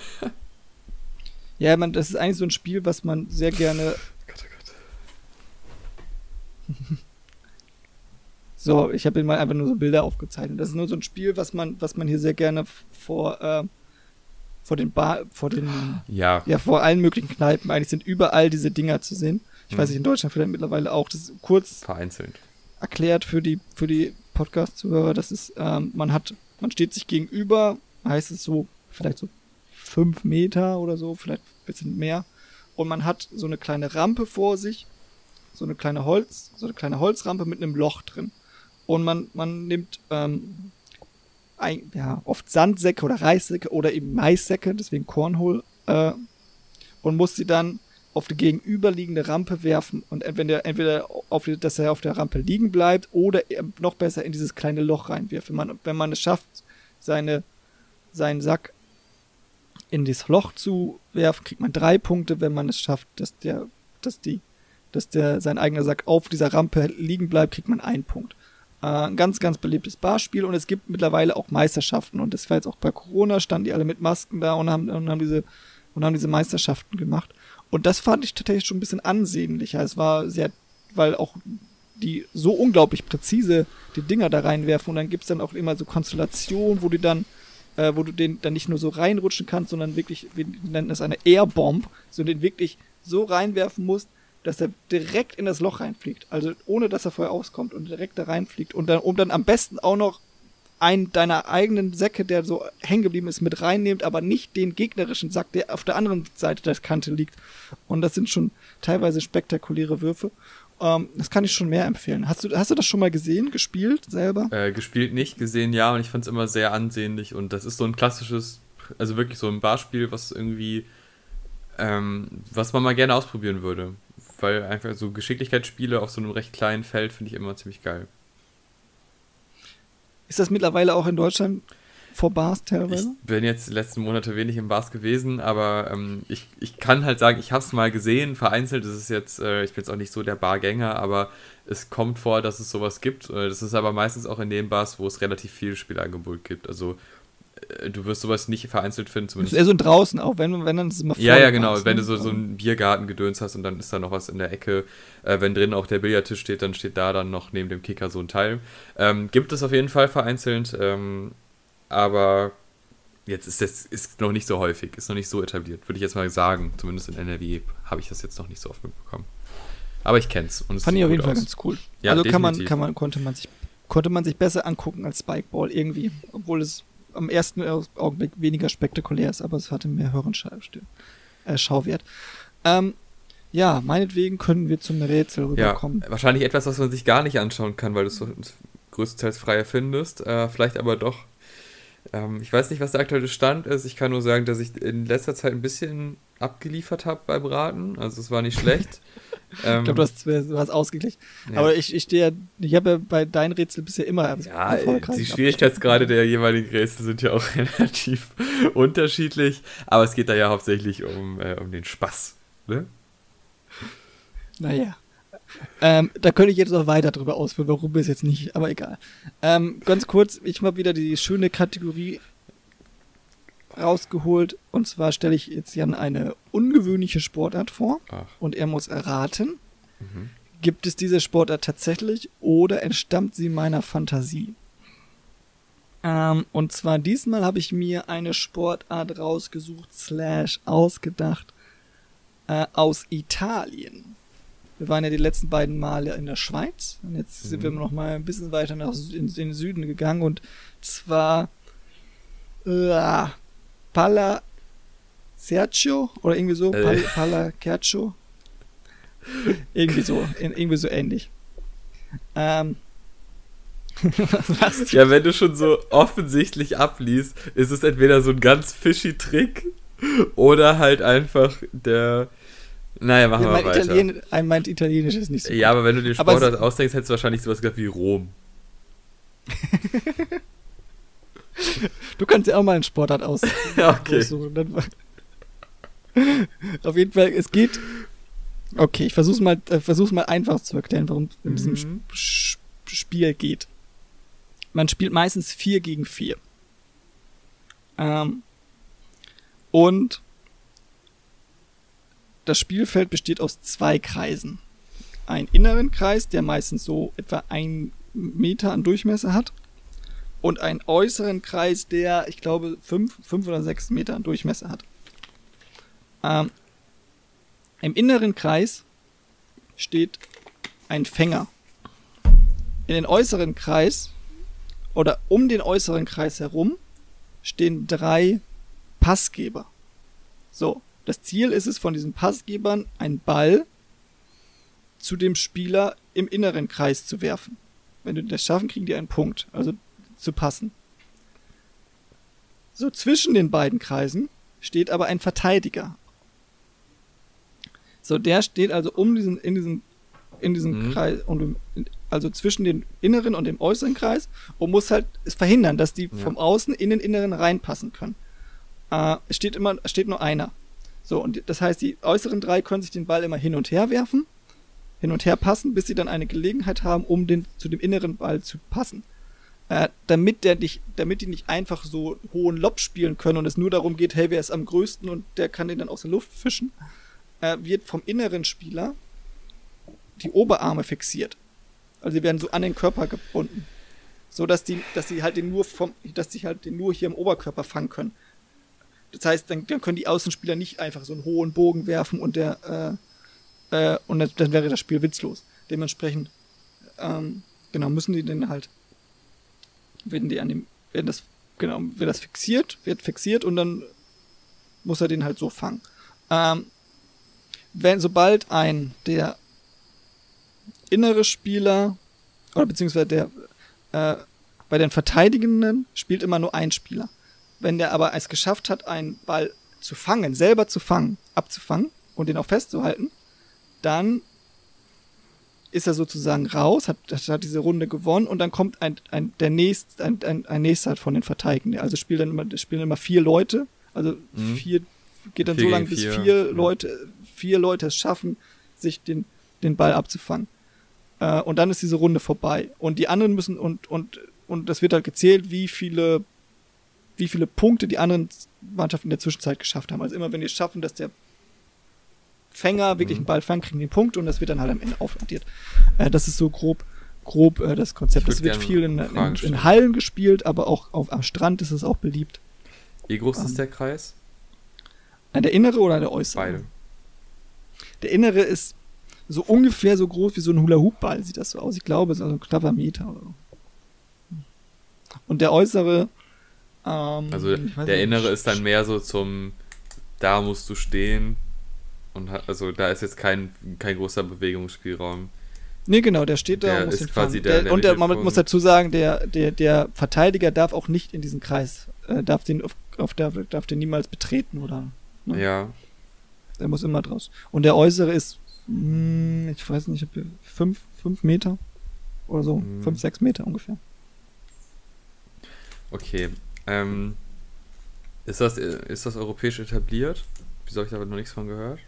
ja, man, das ist eigentlich so ein Spiel, was man sehr gerne. Gott, oh Gott. so, ich habe mal einfach nur so Bilder aufgezeichnet. Das ist nur so ein Spiel, was man, was man hier sehr gerne vor äh, vor den Bar, vor den, ja. ja, vor allen möglichen Kneipen. Eigentlich sind überall diese Dinger zu sehen. Ich hm. weiß nicht, in Deutschland vielleicht mittlerweile auch. Das ist kurz vereinzelt erklärt für die, für die Podcast-Zuhörer. Das ist, ähm, man hat, man steht sich gegenüber, heißt es so, vielleicht so fünf Meter oder so, vielleicht ein bisschen mehr. Und man hat so eine kleine Rampe vor sich, so eine kleine Holz, so eine kleine Holzrampe mit einem Loch drin. Und man, man nimmt ähm, ein, ja, oft Sandsäcke oder Reissäcke oder eben Maissäcke, deswegen Cornhole, äh, und muss sie dann auf die gegenüberliegende Rampe werfen und entweder, entweder auf, dass er auf der Rampe liegen bleibt oder noch besser in dieses kleine Loch reinwirft. Wenn man, wenn man es schafft, seine, seinen Sack in das Loch zu werfen, kriegt man drei Punkte. Wenn man es schafft, dass der, dass die, dass der, sein eigener Sack auf dieser Rampe liegen bleibt, kriegt man einen Punkt. Äh, ein ganz, ganz beliebtes Barspiel und es gibt mittlerweile auch Meisterschaften und das war jetzt auch bei Corona, standen die alle mit Masken da und haben, und haben diese und haben diese Meisterschaften gemacht. Und das fand ich tatsächlich schon ein bisschen ansehnlicher. Es war sehr, weil auch die so unglaublich präzise die Dinger da reinwerfen und dann gibt's dann auch immer so Konstellationen, wo du dann, äh, wo du den dann nicht nur so reinrutschen kannst, sondern wirklich, wir nennen es eine Airbomb, so den wirklich so reinwerfen musst, dass er direkt in das Loch reinfliegt. Also ohne dass er vorher auskommt und direkt da reinfliegt. Und dann, um dann am besten auch noch einen deiner eigenen Säcke, der so hängen geblieben ist, mit reinnehmt, aber nicht den gegnerischen Sack, der auf der anderen Seite der Kante liegt. Und das sind schon teilweise spektakuläre Würfe. Ähm, das kann ich schon mehr empfehlen. Hast du, hast du das schon mal gesehen, gespielt selber? Äh, gespielt nicht, gesehen ja, und ich fand es immer sehr ansehnlich. Und das ist so ein klassisches, also wirklich so ein Barspiel, was irgendwie, ähm, was man mal gerne ausprobieren würde weil einfach so Geschicklichkeitsspiele auf so einem recht kleinen Feld finde ich immer ziemlich geil. Ist das mittlerweile auch in Deutschland vor Bars teilweise? Ich bin jetzt die letzten Monate wenig im Bars gewesen, aber ähm, ich, ich kann halt sagen, ich habe es mal gesehen, vereinzelt. Das ist jetzt, äh, ich bin jetzt auch nicht so der Bargänger, aber es kommt vor, dass es sowas gibt. Äh, das ist aber meistens auch in den Bars, wo es relativ viel Spielangebot gibt. Also du wirst sowas nicht vereinzelt finden. Zumindest. Eher so draußen auch, wenn, wenn dann ist es immer Ja, ja, genau. Wenn du so, so einen Biergarten-Gedöns hast und dann ist da noch was in der Ecke. Äh, wenn drin auch der Billardtisch steht, dann steht da dann noch neben dem Kicker so ein Teil. Ähm, gibt es auf jeden Fall vereinzelt, ähm, aber jetzt ist das ist noch nicht so häufig, ist noch nicht so etabliert, würde ich jetzt mal sagen. Zumindest in NRW habe ich das jetzt noch nicht so oft mitbekommen. Aber ich kenn's. Und Fand ich auf jeden Fall ganz cool. Ja, also kann man, kann man, konnte man sich, konnte man sich besser angucken als Spikeball irgendwie, obwohl es am ersten Augenblick weniger spektakulär ist, aber es hatte mehr äh, Schauwert. Ähm, ja, meinetwegen können wir zum Rätsel rüberkommen. Ja, wahrscheinlich etwas, was man sich gar nicht anschauen kann, weil du es so größtenteils frei erfindest. Äh, vielleicht aber doch. Ähm, ich weiß nicht, was der aktuelle Stand ist. Ich kann nur sagen, dass ich in letzter Zeit ein bisschen abgeliefert habe beim Raten. Also es war nicht schlecht. ähm, ich glaube, du hast, ausgeglichen. Ja. Aber ich, ich stehe ja, ich habe ja bei deinen Rätseln bisher immer ja, Die Schwierigkeitsgrade der jeweiligen Rätsel sind ja auch relativ unterschiedlich. Aber es geht da ja hauptsächlich um, äh, um den Spaß. Ne? Naja. Ähm, da könnte ich jetzt noch weiter drüber ausführen, warum es jetzt nicht, aber egal. Ähm, ganz kurz, ich habe wieder die schöne Kategorie rausgeholt. Und zwar stelle ich jetzt Jan eine ungewöhnliche Sportart vor. Ach. Und er muss erraten, mhm. gibt es diese Sportart tatsächlich oder entstammt sie meiner Fantasie? Ähm, und zwar diesmal habe ich mir eine Sportart rausgesucht, slash ausgedacht, äh, aus Italien. Wir waren ja die letzten beiden Male in der Schweiz und jetzt mhm. sind wir noch mal ein bisschen weiter nach in, in den Süden gegangen und zwar äh, Pala Sergio oder irgendwie so äh. Pal, Pala Kercio irgendwie so irgendwie so ähnlich. Ähm, was ja, wenn du schon so offensichtlich abliest, ist es entweder so ein ganz fishy Trick oder halt einfach der naja, machen ja, wir weiter. Italien, ein meint Italienisch ist nicht so. Ja, gut. aber wenn du dir Sportart ausdenkst, hättest du wahrscheinlich sowas gesagt wie Rom. du kannst ja auch mal einen Sportart aus okay. aussuchen. Auf jeden Fall, es geht. Okay, ich versuch's mal, äh, versuch's mal einfach zu erklären, warum es in mhm. diesem Sp Spiel geht. Man spielt meistens 4 gegen 4. Ähm, und das Spielfeld besteht aus zwei Kreisen. Ein inneren Kreis, der meistens so etwa ein Meter an Durchmesser hat. Und einen äußeren Kreis, der, ich glaube, fünf, fünf oder sechs Meter Durchmesser hat. Ähm, Im inneren Kreis steht ein Fänger. In den äußeren Kreis oder um den äußeren Kreis herum stehen drei Passgeber. So, das Ziel ist es von diesen Passgebern, einen Ball zu dem Spieler im inneren Kreis zu werfen. Wenn du das schaffen, kriegen die einen Punkt, also zu passen. So zwischen den beiden Kreisen steht aber ein Verteidiger. So, der steht also um diesen, in diesem, in diesem mhm. Kreis, um, also zwischen dem inneren und dem äußeren Kreis und muss halt verhindern, dass die ja. vom Außen in den inneren reinpassen können. Äh, es steht immer, es steht nur einer. So, und das heißt, die äußeren drei können sich den Ball immer hin und her werfen, hin und her passen, bis sie dann eine Gelegenheit haben, um den, zu dem inneren Ball zu passen. Äh, damit der nicht, damit die nicht einfach so hohen Lob spielen können und es nur darum geht, hey, wer ist am größten und der kann den dann aus der Luft fischen, äh, wird vom inneren Spieler die Oberarme fixiert. Also sie werden so an den Körper gebunden. So dass die, dass sie halt den nur vom, dass sie halt den nur hier im Oberkörper fangen können. Das heißt, dann, dann können die Außenspieler nicht einfach so einen hohen Bogen werfen und der äh, äh, und dann, dann wäre das Spiel witzlos. Dementsprechend ähm, genau müssen die dann halt werden die an dem werden das genau wird das fixiert wird fixiert und dann muss er den halt so fangen. Ähm, wenn sobald ein der innere Spieler oder beziehungsweise der äh, bei den Verteidigenden spielt immer nur ein Spieler. Wenn der aber es geschafft hat, einen Ball zu fangen, selber zu fangen, abzufangen und den auch festzuhalten, dann ist er sozusagen raus, hat, hat diese Runde gewonnen und dann kommt ein, ein, der nächst, ein, ein, ein nächster von den Verteidigenden. Also spielen dann immer, spielen immer vier Leute, also mhm. vier, geht dann vier so lange, bis vier, vier Leute, vier Leute es schaffen, sich den, den Ball abzufangen. Äh, und dann ist diese Runde vorbei. Und die anderen müssen, und, und, und das wird halt gezählt, wie viele wie viele Punkte die anderen Mannschaften in der Zwischenzeit geschafft haben. Also immer wenn die es schaffen, dass der Fänger wirklich einen mhm. Ball fängt, kriegen einen Punkt und das wird dann halt am Ende aufaddiert. Äh, das ist so grob, grob äh, das Konzept. Das wird viel in, in, in, Hallen gespielt, aber auch auf, am Strand ist es auch beliebt. Wie groß ähm, ist der Kreis? Äh, der innere oder der äußere? Beide. Der innere ist so ungefähr so groß wie so ein Hula-Hoop-Ball sieht das so aus. Ich glaube, so ein knapper Meter oder so. Und der äußere. Ähm, Also der nicht, innere ist dann mehr so zum, da musst du stehen. Und hat, also da ist jetzt kein, kein großer Bewegungsspielraum. Nee, genau, der steht da Der und muss ist quasi der der und der, man muss dazu sagen, der, der, der Verteidiger darf auch nicht in diesen Kreis, äh, darf den auf, auf darf, darf den niemals betreten oder Ja. Ja. der muss immer draus. Und der äußere ist, mh, ich weiß nicht, fünf, fünf Meter oder so, Mhm. fünf, sechs Meter ungefähr. Okay. Ähm, ist, das, ist das europäisch etabliert? Wieso habe ich da noch nichts von gehört?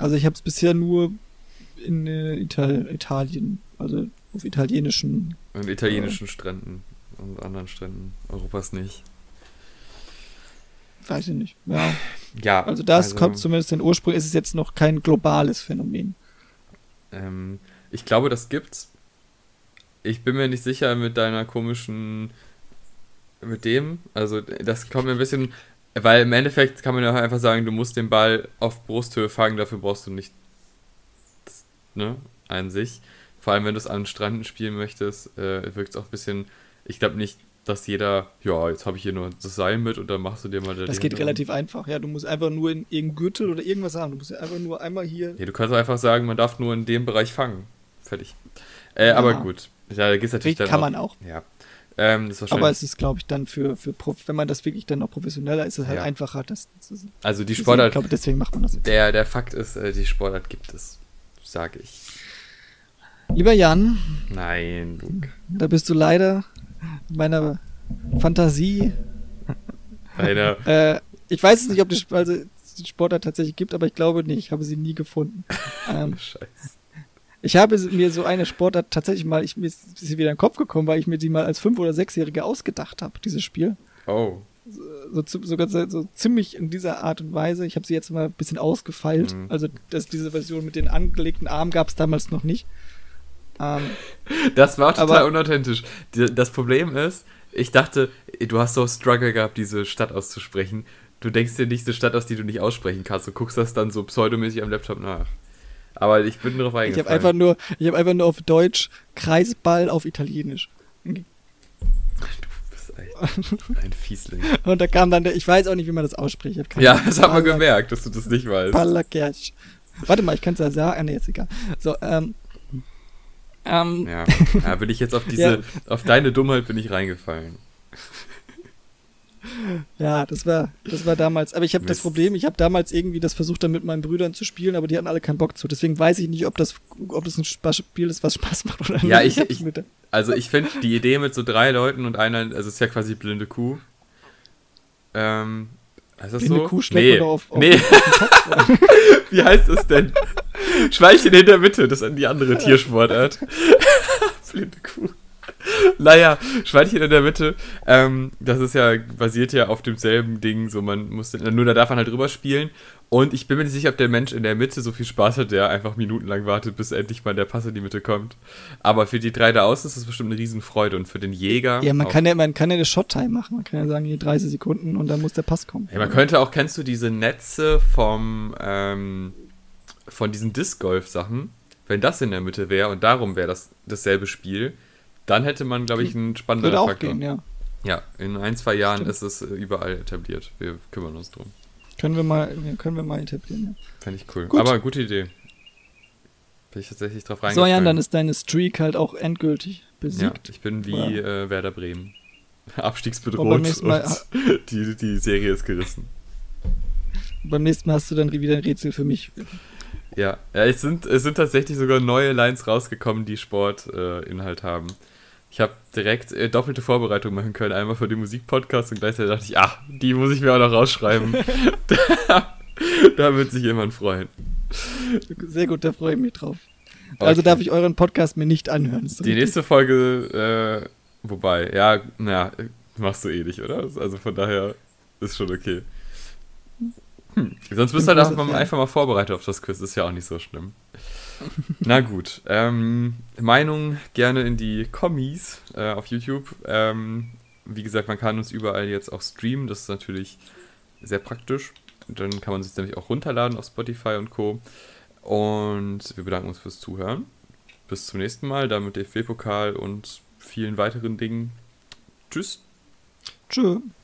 Also ich habe es bisher nur in äh, Ital Italien, also auf italienischen. Und italienischen Stränden und anderen Stränden Europas nicht. Weiß ich nicht. Ja, Ja. also das kommt zumindest den Ursprung, ist es jetzt noch kein globales Phänomen. Ähm, ich glaube, das gibt's. Ich bin mir nicht sicher mit deiner komischen. Mit dem. Also, das kommt mir ein bisschen. Weil im Endeffekt kann man ja einfach sagen, du musst den Ball auf Brusthöhe fangen, dafür brauchst du nicht. das, Ne? An sich. Vor allem, wenn du es an Stränden spielen möchtest, äh, wirkt es auch ein bisschen. Ich glaube nicht, dass jeder. Ja, jetzt habe ich hier nur das Seil mit und dann machst du dir mal da Das geht dran. relativ einfach. Ja, du musst einfach nur in irgendeinen Gürtel oder irgendwas haben. Du musst ja einfach nur einmal hier. Ja, du kannst einfach sagen, man darf nur in dem Bereich fangen. Fertig. Äh, Ja. aber gut. Ja, da gibt's natürlich dann kann auch, man auch. Ja. Ähm, Aber es ist, glaube ich, dann für, für Prof wenn man das wirklich dann noch professioneller ist, ist es halt Ja. einfacher. Das, das ist, also die Ich Sportart, glaube, deswegen macht man das. der, der Fakt ist, äh, die Sportart gibt es. Sage ich. Lieber Jan, Nein, Luke. da bist du leider meiner Fantasie. Deiner, Äh, ich weiß es nicht, ob die, also, die Sportart tatsächlich gibt, aber ich glaube nicht. Ich habe sie nie gefunden. ähm, Scheiße. Ich habe mir so eine Sportart tatsächlich mal, ich, mir ist sie wieder in den Kopf gekommen, weil ich mir die mal als Fünf- oder Sechsjährige ausgedacht habe, dieses Spiel. Oh. so, zi- sogar so, so ziemlich in dieser Art und Weise. Ich habe sie jetzt mal ein bisschen ausgefeilt. Mhm. Also das, diese Version mit den angelegten Armen gab es damals noch nicht. Ähm, Das war total Aber- unauthentisch. Das Problem ist, ich dachte, du hast so Struggle gehabt, diese Stadt auszusprechen. Du denkst dir nicht eine Stadt aus, die du nicht aussprechen kannst. Du guckst das dann so pseudomäßig am Laptop nach. Aber ich bin darauf ich eingefallen. habe einfach nur, ich habe einfach nur auf Deutsch Kreisball auf Italienisch. Du bist ein, ein Fiesling. Und da kam dann der, ich weiß auch nicht, wie man das ausspricht. Ich hab Ja, das hat man gemerkt, dass du das nicht weißt. Pallakersch. Warte mal, ich kann es ja sagen. Ah, nee, ist egal. So, ähm. Ähm, Ja, ja bin ich jetzt auf diese, Ja. auf deine Dummheit bin ich reingefallen. Ja, das war, das war damals. Aber ich habe das. Problem, ich habe damals irgendwie das versucht, dann mit meinen Brüdern zu spielen, aber die hatten alle keinen Bock zu. Deswegen weiß ich nicht, ob das, ob das ein Spiel ist, was Spaß macht oder Ja, nicht. ich- hab's ich- der- Also ich finde die Idee mit so drei Leuten und einer, also es ist ja quasi blinde Kuh. Ähm, heißt das Blinde so? Kuh nee, doch auf- auf- nee. auf Kopf, oder? Wie heißt das denn? Schweinchen in der Mitte, das ist die andere Tiersportart. blinde Kuh. Naja, Schweinchen in der Mitte, ähm, das ist ja, basiert ja auf demselben Ding, so man muss, nur da darf man halt drüber spielen. Und ich bin mir nicht sicher, ob der Mensch in der Mitte so viel Spaß hat, der einfach minutenlang wartet, bis endlich mal der Pass in die Mitte kommt. Aber für die drei da außen ist das bestimmt eine Riesenfreude und für den Jäger. Ja, man kann ja, man kann ja eine Shot-Time machen. Man kann ja sagen, hier 30 Sekunden und dann muss der Pass kommen. Ja, man könnte auch, kennst du diese Netze vom, ähm, von diesen Disc-Golf-Sachen? Wenn das in der Mitte wäre und darum wäre das dasselbe Spiel, dann hätte man, glaube ich, einen spannenderen Würde auch Faktor. gehen, ja. Ja, in ein, zwei Jahren Stimmt. ist es äh, überall etabliert. Wir kümmern uns drum. Können wir mal, können wir mal etablieren, ja. Fände ich cool. Gut. Aber gute Idee. Bin ich tatsächlich drauf So, reingefallen. Jan, dann ist deine Streak halt auch endgültig Ja, besiegt. ich bin wie Oder- äh, Werder Bremen. Und Abstiegsbedroht nächsten Mal- und die, die Serie ist gerissen. Beim nächsten Mal hast du dann wieder ein Rätsel für mich. Ja, ja es, sind, es sind tatsächlich sogar neue Lines rausgekommen, die Sportinhalt äh, haben. Ich habe direkt äh, doppelte Vorbereitung machen können. Einmal für den Musikpodcast und gleichzeitig dachte ich, ach, die muss ich mir auch noch rausschreiben. da, da wird sich jemand freuen. Sehr gut, da freue ich mich drauf. Also Okay. darf ich euren Podcast mir nicht anhören. Die richtig? nächste Folge, äh, wobei, ja, naja, machst du eh nicht, oder? Also von daher ist schon okay. Hm. Sonst bist du halt einfach mal vorbereitet auf das Quiz, ist ja auch nicht so schlimm. Na gut, ähm, Meinung gerne in die Kommis äh, auf YouTube. Ähm, wie gesagt, man kann uns überall jetzt auch streamen, das ist natürlich sehr praktisch. Dann kann man sich nämlich auch runterladen auf Spotify und Co. Und wir bedanken uns fürs Zuhören. Bis zum nächsten Mal, dann mit DFB-Pokal und vielen weiteren Dingen. Tschüss. Tschüss.